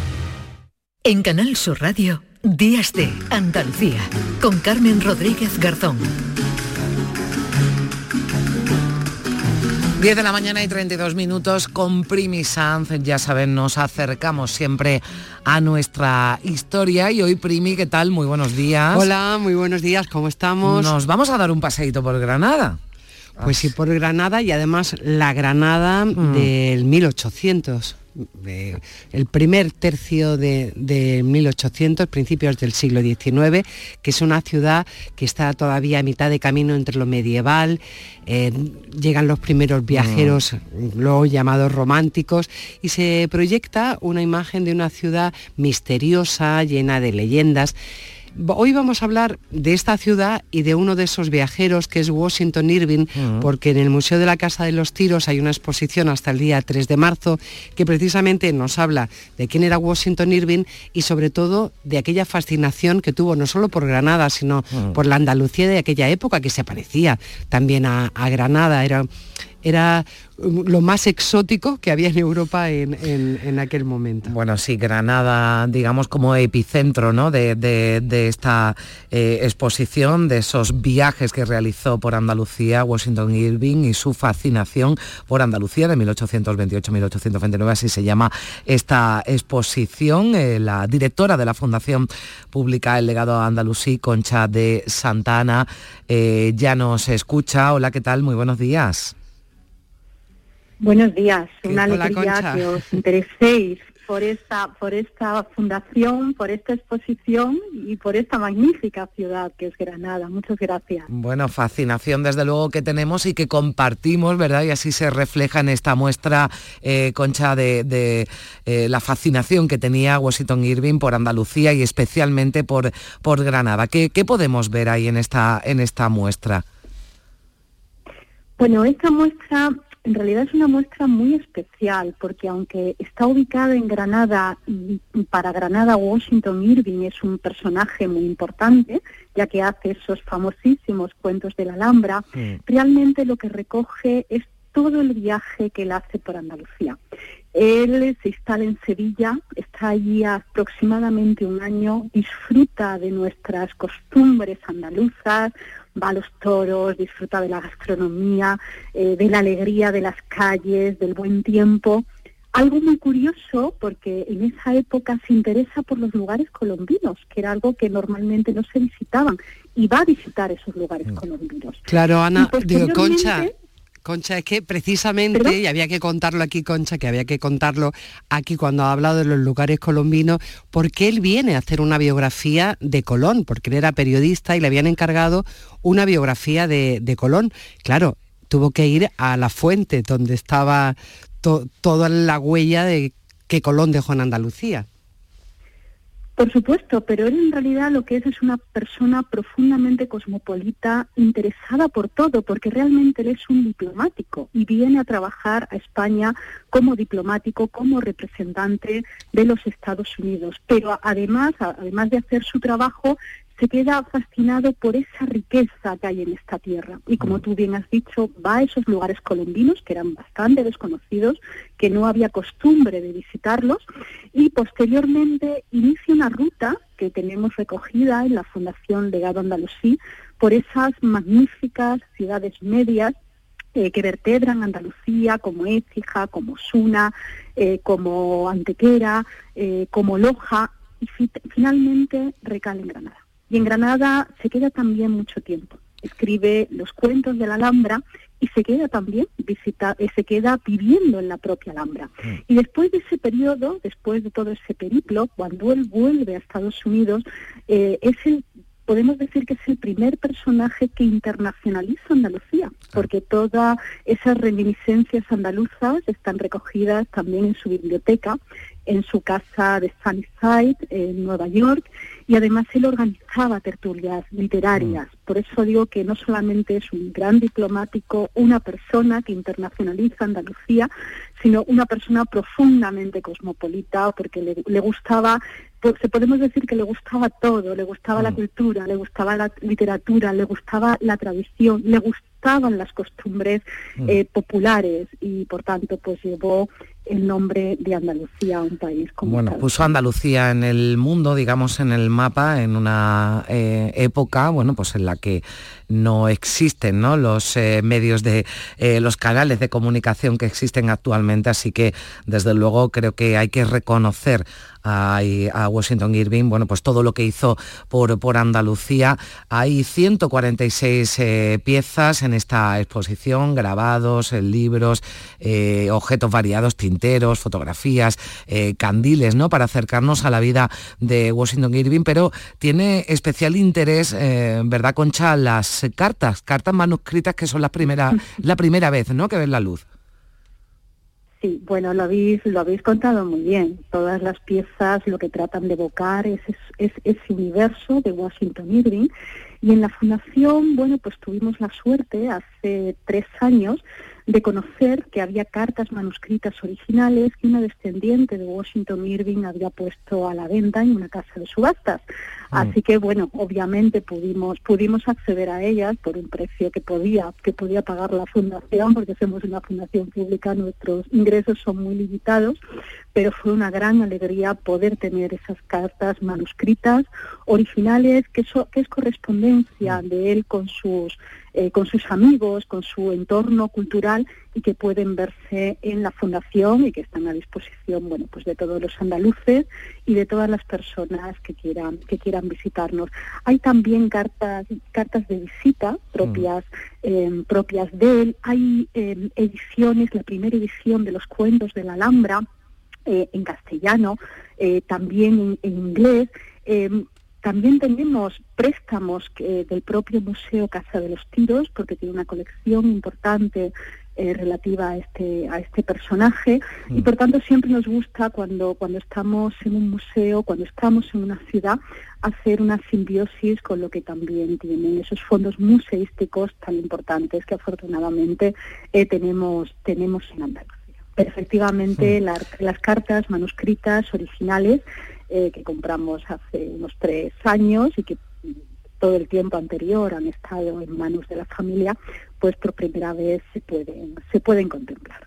En Canal Sur Radio, Días de Andalucía, con Carmen Rodríguez Garzón. 10 de la mañana y 32 minutos con Primi Sanz. Ya saben, nos acercamos siempre a nuestra historia. Y hoy, Primi, ¿qué tal? Muy buenos días. Hola, muy buenos días, ¿cómo estamos? Nos vamos a dar un paseíto por Granada. Pues sí, por Granada y además la Granada Mm. del 1800. Eh, el primer tercio de, de 1800, principios del siglo XIX, que es una ciudad que está todavía a mitad de camino entre lo medieval, eh, llegan los primeros viajeros, luego llamados románticos, y se proyecta una imagen de una ciudad misteriosa, llena de leyendas. Hoy vamos a hablar de esta ciudad y de uno de esos viajeros que es Washington Irving, porque en el Museo de la Casa de los Tiros hay una exposición hasta el día 3 de marzo que precisamente nos habla de quién era Washington Irving y sobre todo de aquella fascinación que tuvo no solo por Granada, sino por la Andalucía de aquella época que se parecía también a, a Granada. Era, era lo más exótico que había en Europa en, aquel momento. Bueno, sí, Granada, digamos, como epicentro ¿no? de, esta eh, exposición, de esos viajes que realizó por Andalucía Washington Irving y su fascinación por Andalucía de 1828-1829, así se llama esta exposición. Eh, la directora de la Fundación Pública El Legado Andalusí, Concha de Santana, eh, ya nos escucha. Hola, ¿qué tal? Muy buenos días. Buenos días, una alegría que os intereséis por esta, por esta fundación, por esta exposición y por esta magnífica ciudad que es Granada. Muchas gracias. Bueno, fascinación desde luego que tenemos y que compartimos, ¿verdad? Y así se refleja en esta muestra, eh, Concha, de, eh, la fascinación que tenía Washington Irving por Andalucía y especialmente por, por Granada. ¿Qué, ¿Qué podemos ver ahí en esta, en esta muestra? Bueno, esta muestra en realidad es una muestra muy especial porque aunque está ubicada en Granada y para Granada Washington Irving es un personaje muy importante, ya que hace esos famosísimos cuentos de la Alhambra, realmente lo que recoge es todo el viaje que él hace por Andalucía. Él se instala en Sevilla, está allí aproximadamente un año, disfruta de nuestras costumbres andaluzas, va a los toros, disfruta de la gastronomía, eh, de la alegría de las calles, del buen tiempo. Algo muy curioso porque en esa época se interesa por los lugares colombinos, que era algo que normalmente no se visitaban, y va a visitar esos lugares mm. colombinos. Claro, Ana, digo, Concha, Concha, es que precisamente, y había que contarlo aquí, Concha, que había que contarlo aquí cuando ha hablado de los lugares colombinos, porque él viene a hacer una biografía de Colón, porque él era periodista y le habían encargado una biografía de, Colón. Claro, tuvo que ir a la fuente donde estaba toda la huella de que Colón dejó en Andalucía. Por supuesto, pero él en realidad lo que es es una persona profundamente cosmopolita, interesada por todo, porque realmente él es un diplomático y viene a trabajar a España como diplomático, como representante de los Estados Unidos. Pero además, además de hacer su trabajo, se queda fascinado por esa riqueza que hay en esta tierra. Y como tú bien has dicho, va a esos lugares colombinos que eran bastante desconocidos, que no había costumbre de visitarlos, y posteriormente inicia una ruta que tenemos recogida en la Fundación Legado Andalusí por esas magníficas ciudades medias eh, que vertebran Andalucía, como Écija, como Suna, eh, como Antequera, eh, como Loja, y finalmente recala en Granada. Y en Granada se queda también mucho tiempo. Escribe los cuentos de la Alhambra y se queda también visita, eh, se queda viviendo en la propia Alhambra. Mm. Y después de ese periodo, después de todo ese periplo, cuando él vuelve a Estados Unidos, eh, es el podemos decir que es el primer personaje que internacionaliza Andalucía, porque todas esas reminiscencias andaluzas están recogidas también en su biblioteca en su casa de Sunnyside, en Nueva York, y además él organizaba tertulias literarias. Mm. Por eso digo que no solamente es un gran diplomático, una persona que internacionaliza Andalucía, sino una persona profundamente cosmopolita, porque le, gustaba, pues, se podemos decir que le gustaba todo, le gustaba la mm. cultura, le gustaba la literatura, le gustaba la tradición, le gustaban las costumbres mm. eh, populares y por tanto pues llevó el nombre de Andalucía a un país como Bueno, puso Andalucía en el mundo, digamos, en el mapa, en una eh, época, bueno, pues en la que no existen ¿no? los eh, medios de eh, los canales de comunicación que existen actualmente, así que desde luego creo que hay que reconocer a, Washington Irving, bueno, pues todo lo que hizo por, por Andalucía. Hay 146 piezas en esta exposición, grabados, libros, objetos variados, tinteros, fotografías, candiles, ¿no? Para acercarnos a la vida de Washington Irving, pero tiene especial interés, ¿verdad, Concha? Las cartas, cartas manuscritas que son las primeras, la primera vez ¿no? que ven la luz. Sí, bueno, lo habéis, lo habéis contado muy bien. Todas las piezas lo que tratan de evocar es, es, ese universo de Washington Irving. Y en la fundación, bueno, pues tuvimos la suerte hace tres años de conocer que había cartas manuscritas originales que una descendiente de Washington Irving había puesto a la venta en una casa de subastas. Mm. Así que bueno, obviamente pudimos pudimos acceder a ellas por un precio que podía que podía pagar la fundación porque somos una fundación pública, nuestros ingresos son muy limitados, pero fue una gran alegría poder tener esas cartas manuscritas originales que, que es correspondencia mm. de él con sus eh, con sus amigos, con su entorno cultural y que pueden verse en la fundación y que están a disposición, bueno, pues de todos los andaluces y de todas las personas que quieran que quieran visitarnos. Hay también cartas cartas de visita propias mm. em, propias de él. Hay em, ediciones, la primera edición de los cuentos de la Alhambra eh, en castellano, eh, también en, en inglés. También tenemos préstamos del propio Museo Casa de los Tiros, porque tiene una colección importante eh, relativa a este a este personaje. Y mm. por tanto siempre nos gusta cuando cuando estamos en un museo cuando estamos en una ciudad hacer una simbiosis con lo que también tienen esos fondos museísticos tan importantes que afortunadamente eh, tenemos tenemos en Andalucía. Efectivamente las cartas manuscritas originales eh, que compramos hace unos tres años y que todo el tiempo anterior han estado en manos de la familia, pues por primera vez se pueden, se pueden contemplar.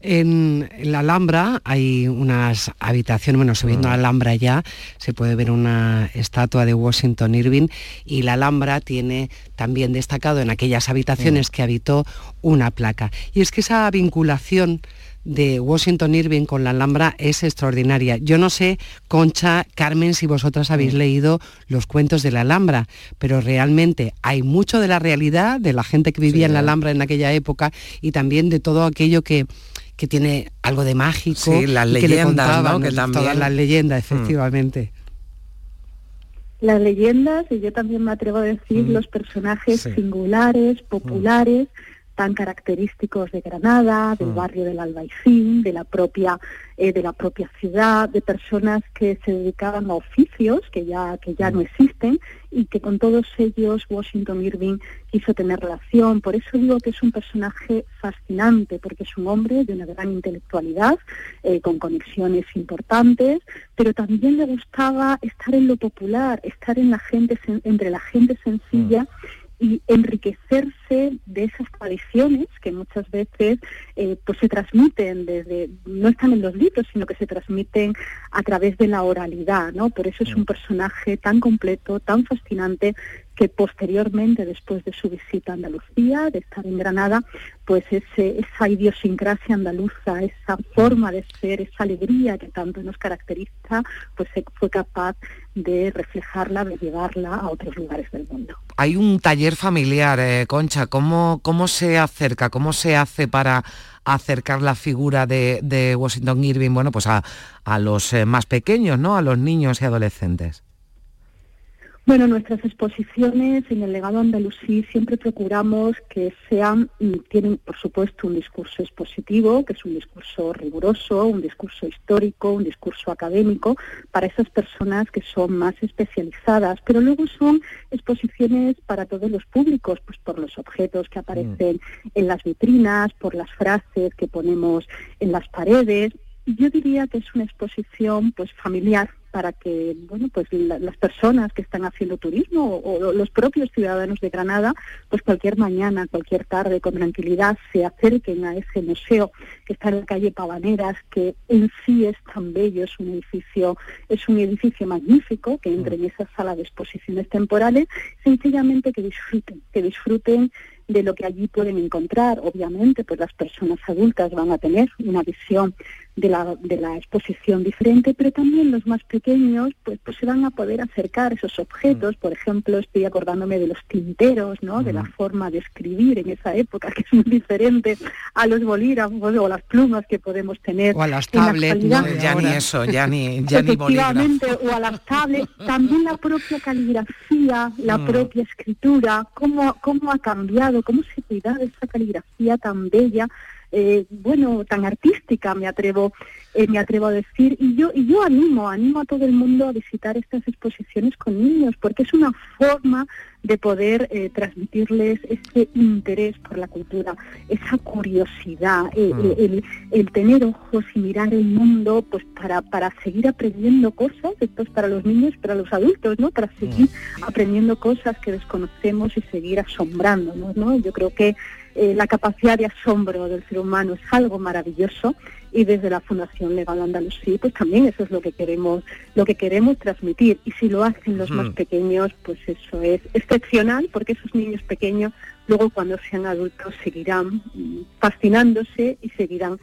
En, la Alhambra hay unas habitaciones, bueno, subiendo a la Alhambra ya se puede ver una estatua de Washington Irving y la Alhambra tiene también destacado en aquellas habitaciones que habitó una placa. Y es que esa vinculación de Washington Irving con la Alhambra es extraordinaria. Yo no sé, Concha, Carmen, si vosotras habéis mm. leído los cuentos de la Alhambra, pero realmente hay mucho de la realidad de la gente que vivía en la Alhambra en aquella época y también de todo aquello que, que tiene algo de mágico. Sí, las leyendas, ¿no? Que también... Todas las leyendas, mm. efectivamente. Las leyendas, y yo también me atrevo a decir, mm. los personajes singulares, populares, tan característicos de Granada, del mm. barrio del Albaicín, de la propia eh, de la propia ciudad, de personas que se dedicaban a oficios que ya que ya no mm. existen y que con todos ellos Washington Irving quiso tener relación. Por eso digo que es un personaje fascinante, porque es un hombre de una gran intelectualidad, eh, con conexiones importantes, pero también le gustaba estar en lo popular, estar en la gente entre la gente sencilla. Mm y enriquecerse de esas tradiciones que muchas veces eh, pues se transmiten desde no están en los libros sino que se transmiten a través de la oralidad no por eso es un personaje tan completo tan fascinante que posteriormente, después de su visita a Andalucía, de estar en Granada, pues ese, esa idiosincrasia andaluza, esa forma de ser, esa alegría que tanto nos caracteriza, pues fue capaz de reflejarla, de llevarla a otros lugares del mundo. Hay un taller familiar, eh, Concha, ¿cómo, ¿cómo se acerca, cómo se hace para acercar la figura de, Washington Irving, bueno, pues a, a los eh, más pequeños, ¿no? A los niños y adolescentes. Bueno, nuestras exposiciones en el legado andalusí siempre procuramos que sean, mm, tienen por supuesto un discurso expositivo, que es un discurso riguroso, un discurso histórico, un discurso académico, para esas personas que son más especializadas, pero luego son exposiciones para todos los públicos, pues por los objetos que aparecen mm. en las vitrinas, por las frases que ponemos en las paredes. Yo diría que es una exposición pues familiar, para que bueno pues las personas que están haciendo turismo o, los propios ciudadanos de Granada pues cualquier mañana cualquier tarde con tranquilidad se acerquen a ese museo que está en la calle Pavaneras que en sí es tan bello es un edificio es un edificio magnífico que entre en esa sala de exposiciones temporales sencillamente que disfruten que disfruten de lo que allí pueden encontrar. Obviamente, pues las personas adultas van a tener una visión de la, de la exposición diferente, pero también los más pequeños pues, pues se van a poder acercar esos objetos. Mm. Por ejemplo, estoy acordándome de los tinteros, ¿no? De la mm. forma de escribir en esa época, que es muy diferente a los bolígrafos o las plumas que podemos tener. O a las tablets, ya ni eso, ya ni, ya ni o a las tablets. También la propia caligrafía, la mm. propia escritura, cómo, cómo ha cambiado, cómo se cuida de esa caligrafía tan bella eh, bueno, tan artística, me atrevo, eh, me atrevo a decir. Y yo, y yo animo, animo a todo el mundo a visitar estas exposiciones con niños, porque es una forma de poder eh, transmitirles ese interés por la cultura, esa curiosidad, eh, Mm. el, el tener ojos y mirar el mundo pues para, para seguir aprendiendo cosas, esto es para los niños, para los adultos, ¿no? Para seguir aprendiendo cosas que desconocemos y seguir asombrándonos, ¿no? Yo creo que eh, la capacidad de asombro del ser humano es algo maravilloso y desde la Fundación Legal Andalusí pues también eso es lo que queremos lo que queremos transmitir. Y si lo hacen los más pequeños pues eso es excepcional porque esos niños pequeños luego cuando sean adultos seguirán mm, fascinándose y seguirán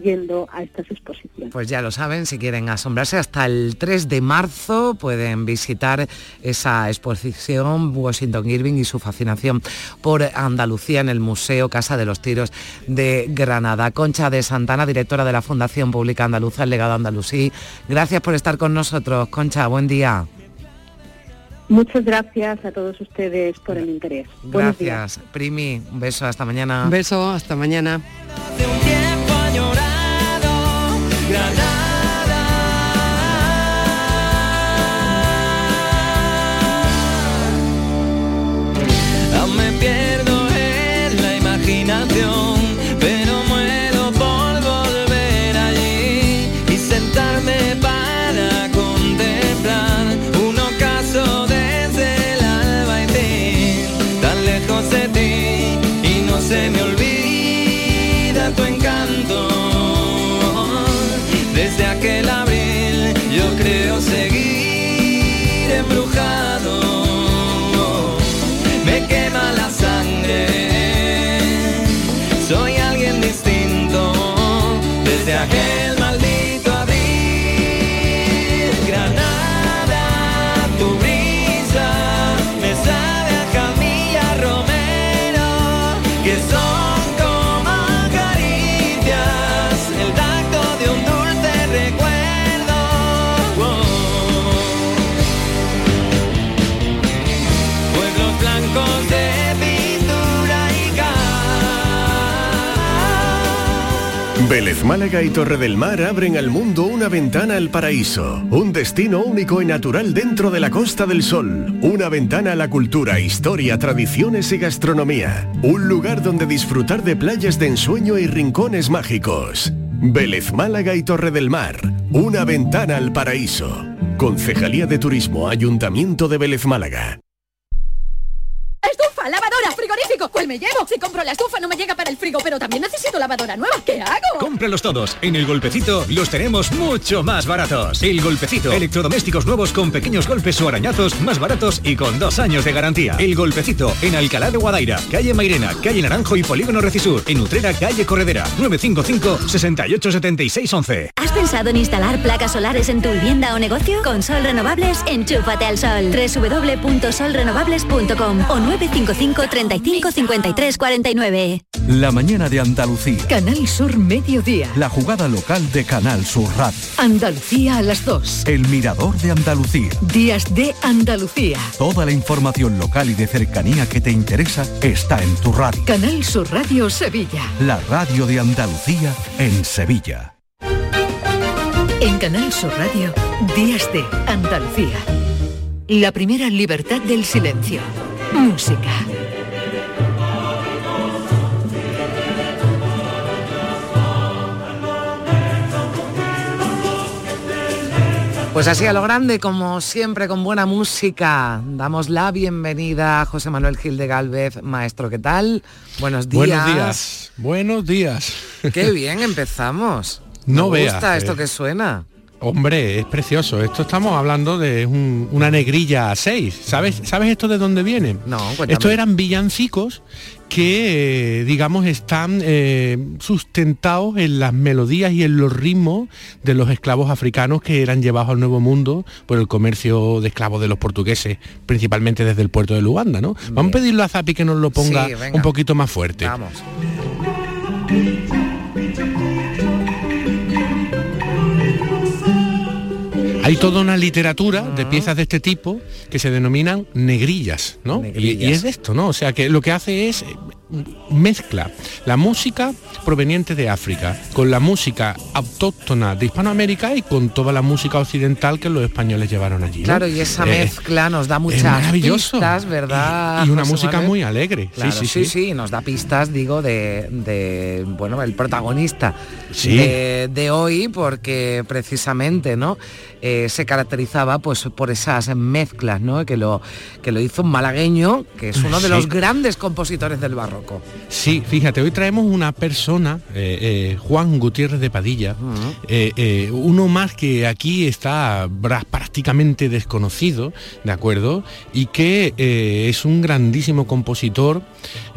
yendo a estas exposiciones. Pues ya lo saben, si quieren asombrarse, hasta el 3 de marzo pueden visitar esa exposición Washington Irving y su fascinación por Andalucía en el Museo Casa de los Tiros de Granada. Concha de Santana, directora de la Fundación Pública Andaluza, el legado andalusí. Gracias por estar con nosotros. Concha, buen día. Muchas gracias a todos ustedes por el interés. Gracias. Primi, un beso, hasta mañana. Un beso, hasta mañana. Vélez Málaga y Torre del Mar abren al mundo una ventana al paraíso, un destino único y natural dentro de la Costa del Sol, una ventana a la cultura, historia, tradiciones y gastronomía, un lugar donde disfrutar de playas de ensueño y rincones mágicos. Vélez Málaga y Torre del Mar, una ventana al paraíso. Concejalía de Turismo, Ayuntamiento de Vélez Málaga. Frigorífico. ¿Cuál me llevo? Si compro la estufa no me llega para el frigo, pero también necesito lavadora nueva. ¿Qué hago? Cómpralos todos. En El Golpecito los tenemos mucho más baratos. El Golpecito. Electrodomésticos nuevos con pequeños golpes o arañazos más baratos y con dos años de garantía. El Golpecito. En Alcalá de Guadaira, calle Mairena, calle Naranjo y Polígono Recisur. En Utrera, calle Corredera. 955 68 76 11. ¿Has pensado en instalar placas solares en tu vivienda o negocio? Con Sol Renovables, enchúfate al sol. www.solrenovables.com o 955 35 53 49. La mañana de Andalucía. Canal Sur Mediodía. La jugada local de Canal Sur Radio. Andalucía a las 2. El mirador de Andalucía. Días de Andalucía. Toda la información local y de cercanía que te interesa está en tu radio. Canal Sur Radio Sevilla. La radio de Andalucía en Sevilla. En Canal Sur Radio, Días de Andalucía. La primera libertad del silencio. Música. Pues así a lo grande, como siempre, con buena música. Damos la bienvenida a José Manuel Gil de Galvez, maestro, ¿qué tal? Buenos días. Buenos días. Buenos días. Qué bien, empezamos. No Me veas, gusta esto eh. que suena. Hombre, es precioso. Esto estamos hablando de un- una negrilla a seis. ¿Sabes, ¿Sabes esto de dónde viene? No, cuéntame. Estos eran villancicos que, eh, digamos, están eh, sustentados en las melodías y en los ritmos de los esclavos africanos que eran llevados al Nuevo Mundo por el comercio de esclavos de los portugueses, principalmente desde el puerto de Luanda, ¿no? Vamos a pedirle a Zapi que nos lo ponga Sí, un poquito más fuerte. Vamos. Hay toda una literatura de piezas de este tipo que se denominan negrillas, ¿no? Y- Y, es de esto, ¿no? O sea, que lo que hace es mezcla la música proveniente de África con la música autóctona de Hispanoamérica y con toda la música occidental que los españoles llevaron allí. ¿no? Claro, y esa Eh, mezcla nos da muchas pistas, ¿verdad? Y una José música Manuel? muy alegre. Claro, sí, sí, sí, sí, nos da pistas, digo, de, de, bueno, el protagonista Sí. de, de hoy, porque precisamente, ¿no? Eh, se caracterizaba pues por esas mezclas, ¿no? Que lo, que lo hizo un malagueño, que es uno de Sí. los grandes compositores del barroco. Sí, fíjate, hoy traemos una persona, eh, eh, Juan Gutiérrez de Padilla, eh, eh, uno más que aquí está prácticamente desconocido, ¿de acuerdo? Y que es un grandísimo compositor,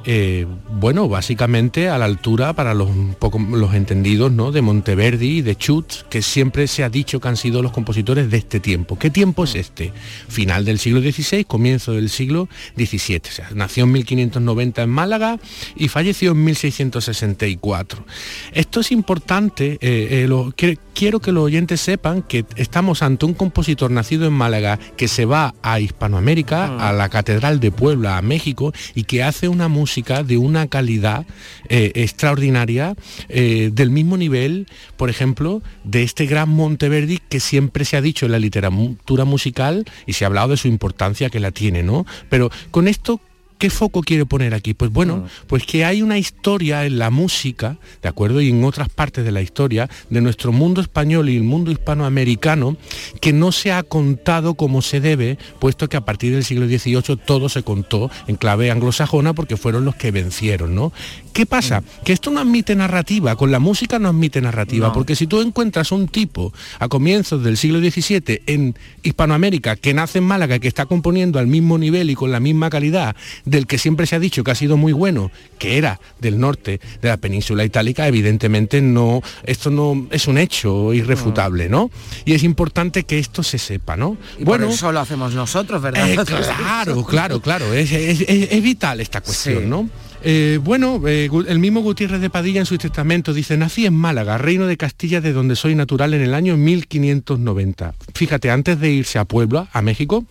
eh, bueno, básicamente a la altura para los, poco, los entendidos, ¿no? De Monteverdi y de Schutz, que siempre se ha dicho que han sido los compositores de este tiempo. ¿Qué tiempo es este? Final del siglo XVI, comienzo del siglo XVII. O sea, nació en 1590 en Málaga y falleció en 1664. Esto es importante, eh, eh, lo- que- quiero que los oyentes sepan que estamos ante un compositor nacido en Málaga que se va a Hispanoamérica, a la Catedral de Puebla, a México, y que hace una música de una calidad eh, extraordinaria, eh, del mismo nivel, por ejemplo, de este gran Monteverdi que siempre se ha dicho en la literatura musical y se ha hablado de su importancia que la tiene, ¿no? Pero con esto ¿Qué foco quiere poner aquí? Pues bueno, pues que hay una historia en la música, ¿de acuerdo? Y en otras partes de la historia de nuestro mundo español y el mundo hispanoamericano que no se ha contado como se debe, puesto que a partir del siglo XVIII todo se contó en clave anglosajona porque fueron los que vencieron, ¿no? ¿Qué pasa? Que esto no admite narrativa, con la música no admite narrativa, No. porque si tú encuentras un tipo a comienzos del siglo XVII en Hispanoamérica que nace en Málaga, que está componiendo al mismo nivel y con la misma calidad del que siempre se ha dicho que ha sido muy bueno, que era del norte de la península itálica, evidentemente no, esto no es un hecho irrefutable, ¿no? Y es importante que esto se sepa, ¿no? Y por eso lo hacemos nosotros, ¿verdad? Eh, claro, claro, claro, es, es- es- es vital esta cuestión, ¿no? Eh, bueno, eh, el mismo Gutiérrez de Padilla en su testamento dice, nací en Málaga, reino de Castilla, de donde soy natural en el año 1590. Fíjate, antes de irse a Puebla, a México,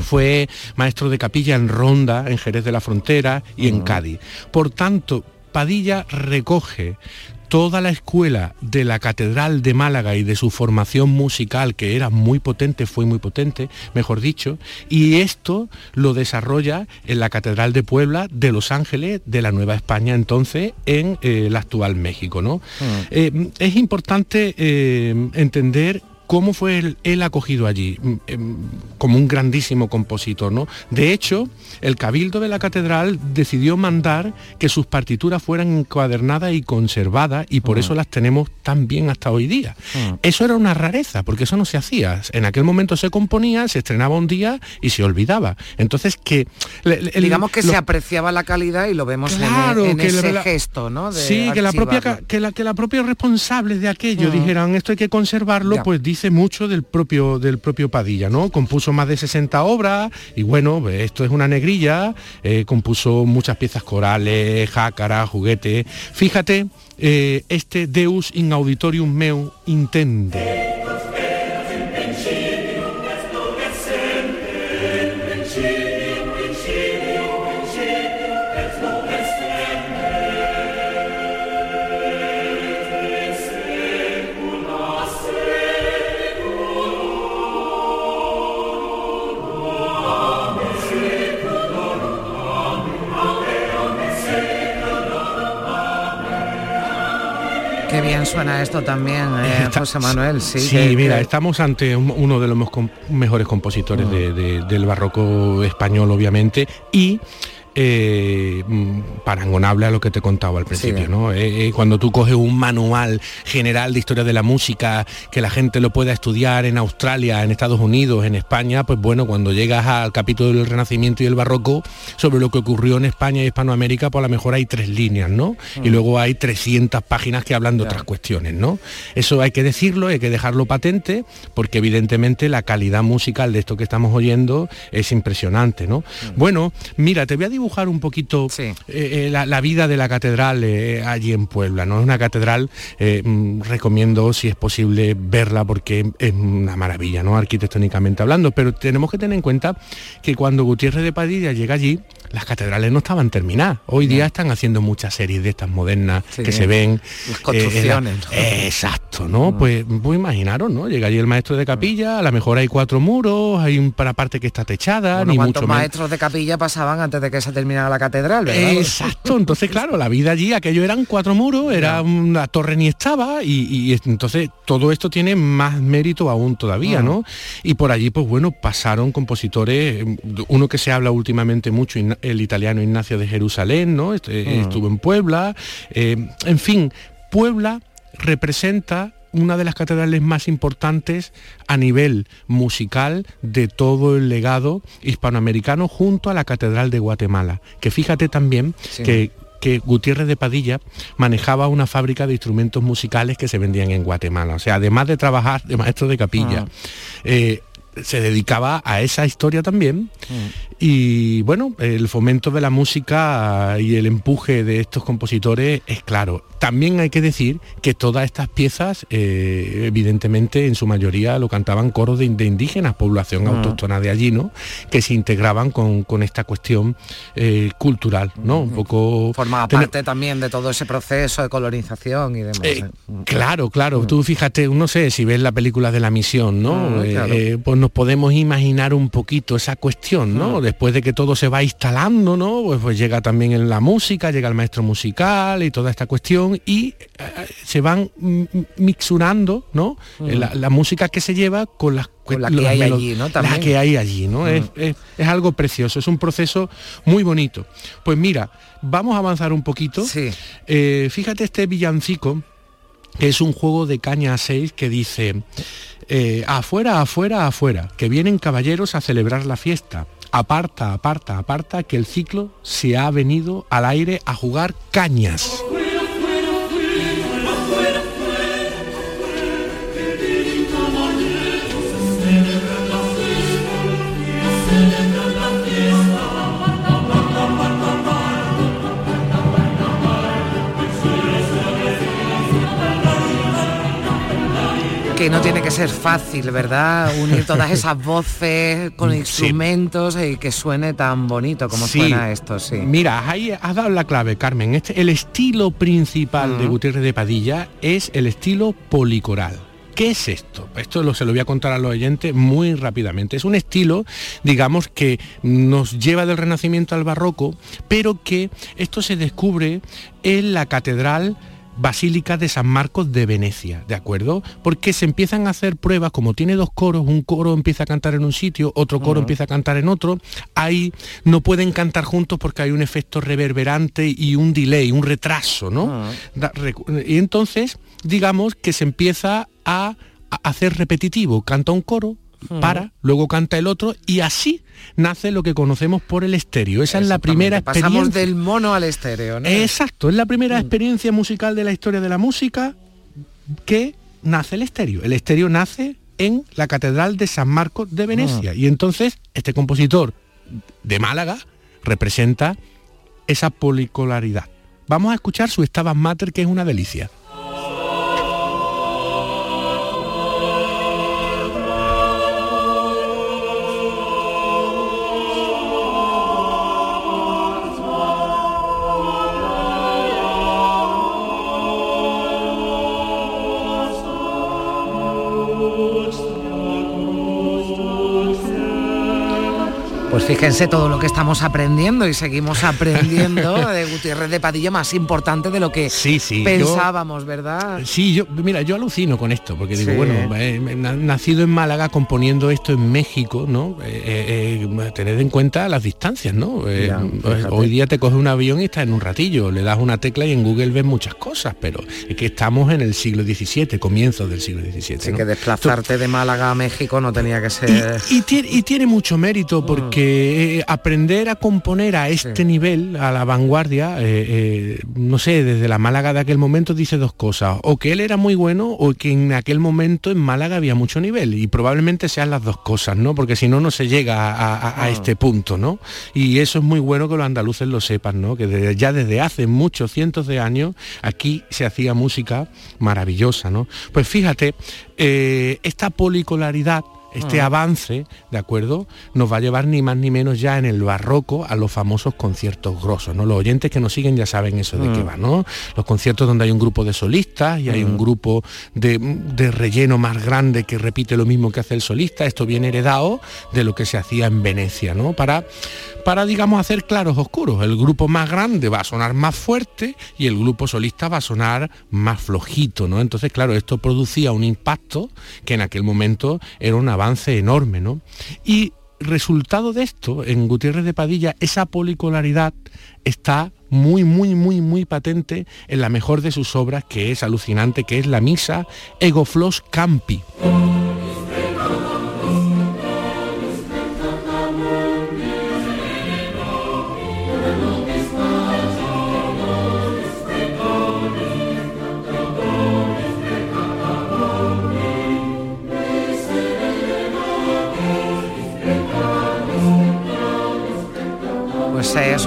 fue maestro de capilla en Ronda, en Jerez de la Frontera y en Cádiz. Por tanto, Padilla recoge toda la escuela de la Catedral de Málaga y de su formación musical, que era muy potente, fue muy potente, mejor dicho, y esto lo desarrolla en la Catedral de Puebla, de Los Ángeles, de la Nueva España, entonces, en eh, el actual México. ¿no? Eh, es importante eh, entender cómo fue él, él acogido allí, mm, em, como un grandísimo compositor, ¿no? De hecho, el Cabildo de la Catedral decidió mandar que sus partituras fueran encuadernadas y conservadas y por Mm. eso las tenemos tan bien hasta hoy día. Eso era una rareza, porque eso no se hacía. En aquel momento se componía, se estrenaba un día y se olvidaba. Entonces, que... le- le- el- Digamos que lo- se apreciaba la calidad y lo vemos en- Claro, en, que ese la- gesto, ¿no? De sí, que la, propia, que, la, que la propia responsable de aquello Mm. dijeran esto hay que conservarlo, Ya. pues dice mucho del propio, del propio Padilla, ¿no? Compuso más de 60 obras y bueno, pues, esto es una negrilla, eh, compuso muchas piezas corales, jácaras, juguetes. Fíjate, eh, este Deus in auditorium meu intende. Bien suena esto también, eh, Está- José Manuel. Sí, Sí, que- mira, que- estamos ante un- uno de los mejores compositores de- de- del barroco español, obviamente, y eh, mm, parangonable a lo que te contaba al principio, Sí. ¿no? Eh, eh, cuando tú coges un manual general de historia de la música, que la gente lo pueda estudiar en Australia, en Estados Unidos, en España, pues bueno, cuando llegas al capítulo del Renacimiento y el Barroco, sobre lo que ocurrió en España y Hispanoamérica, pues a lo mejor hay tres líneas, ¿no? Y Mm. luego hay 300 páginas que hablan de otras cuestiones, ¿no? Eso hay que decirlo, hay que dejarlo patente, porque evidentemente la calidad musical de esto que estamos oyendo es impresionante, ¿no? Bueno, mira, te voy a dibujar un poquito eh, eh, la, la vida de la catedral eh, allí en Puebla, ¿no? Es una catedral, eh, mm, recomiendo si es posible verla porque es una maravilla, ¿no? Arquitectónicamente hablando, pero tenemos que tener en cuenta que cuando Gutiérrez de Padilla llega allí, las catedrales no estaban terminadas. Hoy día están haciendo muchas series de estas modernas que se ven. Las construcciones. eh, eh, exacto, ¿no? Pues, pues imaginaros, ¿no? Llega allí el maestro de capilla, a lo mejor hay cuatro muros, hay un- una parte que está techada, Bueno, ni ¿Cuántos mucho maestros de capilla pasaban antes de que se terminara la catedral, verdad? Exacto, entonces claro, la vida allí, aquello eran cuatro muros, era una torre ni estaba y, y es- entonces todo esto tiene más mérito aún todavía, Ah. ¿no? Y por allí, pues bueno, pasaron compositores, uno que se habla últimamente mucho, Igna- el italiano Ignacio de Jerusalén, ¿no? Este, Ah. Estuvo en Puebla, eh, en fin, Puebla representa una de las catedrales más importantes a nivel musical de todo el legado hispanoamericano junto a la Catedral de Guatemala. Que fíjate también Sí. que, que Gutiérrez de Padilla manejaba una fábrica de instrumentos musicales que se vendían en Guatemala. O sea, además de trabajar de maestro de capilla, Ah. eh, se dedicaba a esa historia también Mm. y bueno, el fomento de la música y el empuje de estos compositores es claro. También hay que decir que todas estas piezas, eh, evidentemente, en su mayoría lo cantaban coros de, de indígenas, población Ah. autóctona de allí, ¿no? Que se integraban con, con esta cuestión eh, cultural, ¿no? Un poco... Formaba parte también de todo ese proceso de colonización y demás. Eh. Claro, claro. Tú fíjate, no sé si ves la película de la misión, ¿no? Claro. pues nos podemos imaginar un poquito esa cuestión, ¿no? Después de que todo se va instalando, ¿no? Pues, pues llega también en la música, llega el maestro musical y toda esta cuestión y eh, se van mixurando, ¿no? Mm. Eh, La, la música que se lleva con las Con la que hay allí, ¿no? La También. que hay allí, ¿no? Es, es- es algo precioso, es un proceso muy bonito. Pues mira, vamos a avanzar un poquito. Eh, fíjate este villancico que es un juego de caña a seis que dice eh, afuera, afuera, afuera, que vienen caballeros a celebrar la fiesta. Aparta, aparta, aparta, que el ciclo se ha venido al aire a jugar cañas. Que no tiene que ser fácil, ¿verdad? Unir todas esas voces con instrumentos y que suene tan bonito como Sí. suena esto, sí. Mira, ahí has dado la clave, Carmen. Este, el estilo principal de Gutiérrez de Padilla es el estilo policoral. ¿Qué es esto? Esto lo, se lo voy a contar a los oyentes muy rápidamente. Es un estilo, digamos, que nos lleva del Renacimiento al Barroco, pero que esto se descubre en la Catedral Basílica de San Marcos de Venecia, ¿de acuerdo? Porque se empiezan a hacer pruebas, como tiene dos coros, un coro empieza a cantar en un sitio, otro coro empieza a cantar en otro, ahí no pueden cantar juntos porque hay un efecto reverberante y un delay, un retraso, ¿no? Recu- Y entonces, digamos que se empieza a, hacer repetitivo, canta un coro. Para, luego canta el otro y así nace lo que conocemos por el estéreo. Esa es la primera Pasamos experiencia. del mono al estéreo, ¿no? Exacto, es la primera experiencia musical de la historia de la música que nace el estéreo. El estéreo nace en la Catedral de San Marcos de Venecia. Ah. Y entonces este compositor de Málaga representa esa policolaridad. Vamos a escuchar su Stabat Mater, que es una delicia. Fíjense todo lo que estamos aprendiendo y seguimos aprendiendo de Gutiérrez de Padilla, más importante de lo que Sí, sí. yo- pensábamos, ¿verdad? Sí, yo, mira, yo alucino con esto, porque digo, Sí. bueno, eh, na- nacido en Málaga, componiendo esto en México, ¿no? Eh, eh, tened en cuenta las distancias, ¿no? Ya, hoy día te coges un avión y estás en un ratillo, le das una tecla y en Google ves muchas cosas, pero es que estamos en el siglo XVII, comienzos del siglo XVII. Así ¿no? que desplazarte de Málaga a México no tenía que ser... Y tiene, y tiene mucho mérito porque eh, aprender a componer a este nivel, a la vanguardia, eh, eh, no sé, desde la Málaga de aquel momento dice dos cosas, o que él era muy bueno o que en aquel momento en Málaga había mucho nivel y probablemente sean las dos cosas, ¿no? Porque si no, no se llega a, a- a este punto, ¿no? Y eso es muy bueno que los andaluces lo sepan, ¿no? Que desde- ya desde hace muchos cientos de años aquí se hacía música maravillosa, ¿no? Pues fíjate, esta policolaridad este Mm. avance, ¿de acuerdo? Nos va a llevar ni más ni menos ya en el barroco a los famosos conciertos grosos, ¿no? Los oyentes que nos siguen ya saben eso de qué Mm. va, ¿no? Los conciertos donde hay un grupo de solistas y hay un Mm. grupo de, de relleno más grande que repite lo mismo que hace el solista. Esto viene heredado de lo que se hacía en Venecia, ¿no? Para, para digamos, hacer claros oscuros. El grupo más grande va a sonar más fuerte y el grupo solista va a sonar más flojito, ¿no? Entonces, claro, esto producía un impacto que en aquel momento era un avance enorme, ¿no? Y resultado de esto, en Gutiérrez de Padilla, esa policolaridad está muy, muy, muy, muy patente en la mejor de sus obras, que es alucinante, que es la misa Egoflos Campi.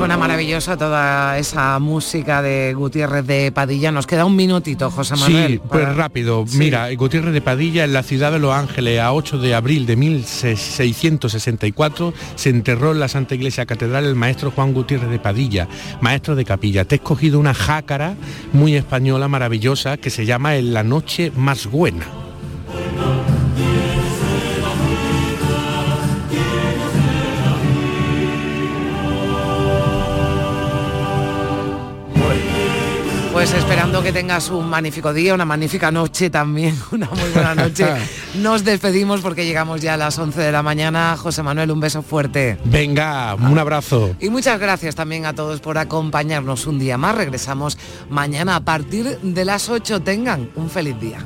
Suena maravillosa toda esa música de Gutiérrez de Padilla. Nos queda un minutito, José Manuel. Sí, pues rápido. Sí. Mira, Gutiérrez de Padilla en la ciudad de Los Ángeles a 8 de abril de 1664 se enterró en la Santa Iglesia Catedral el maestro Juan Gutiérrez de Padilla, maestro de capilla. Te he escogido una jácara muy española, maravillosa, que se llama En la noche más buena. Pues esperando que tengas un magnífico día, una magnífica noche también, una muy buena noche. Nos despedimos porque llegamos ya a las 11 de la mañana. José Manuel, un beso fuerte. Venga, un abrazo. Y muchas gracias también a todos por acompañarnos un día más. Regresamos mañana a partir de las 8. Tengan un feliz día.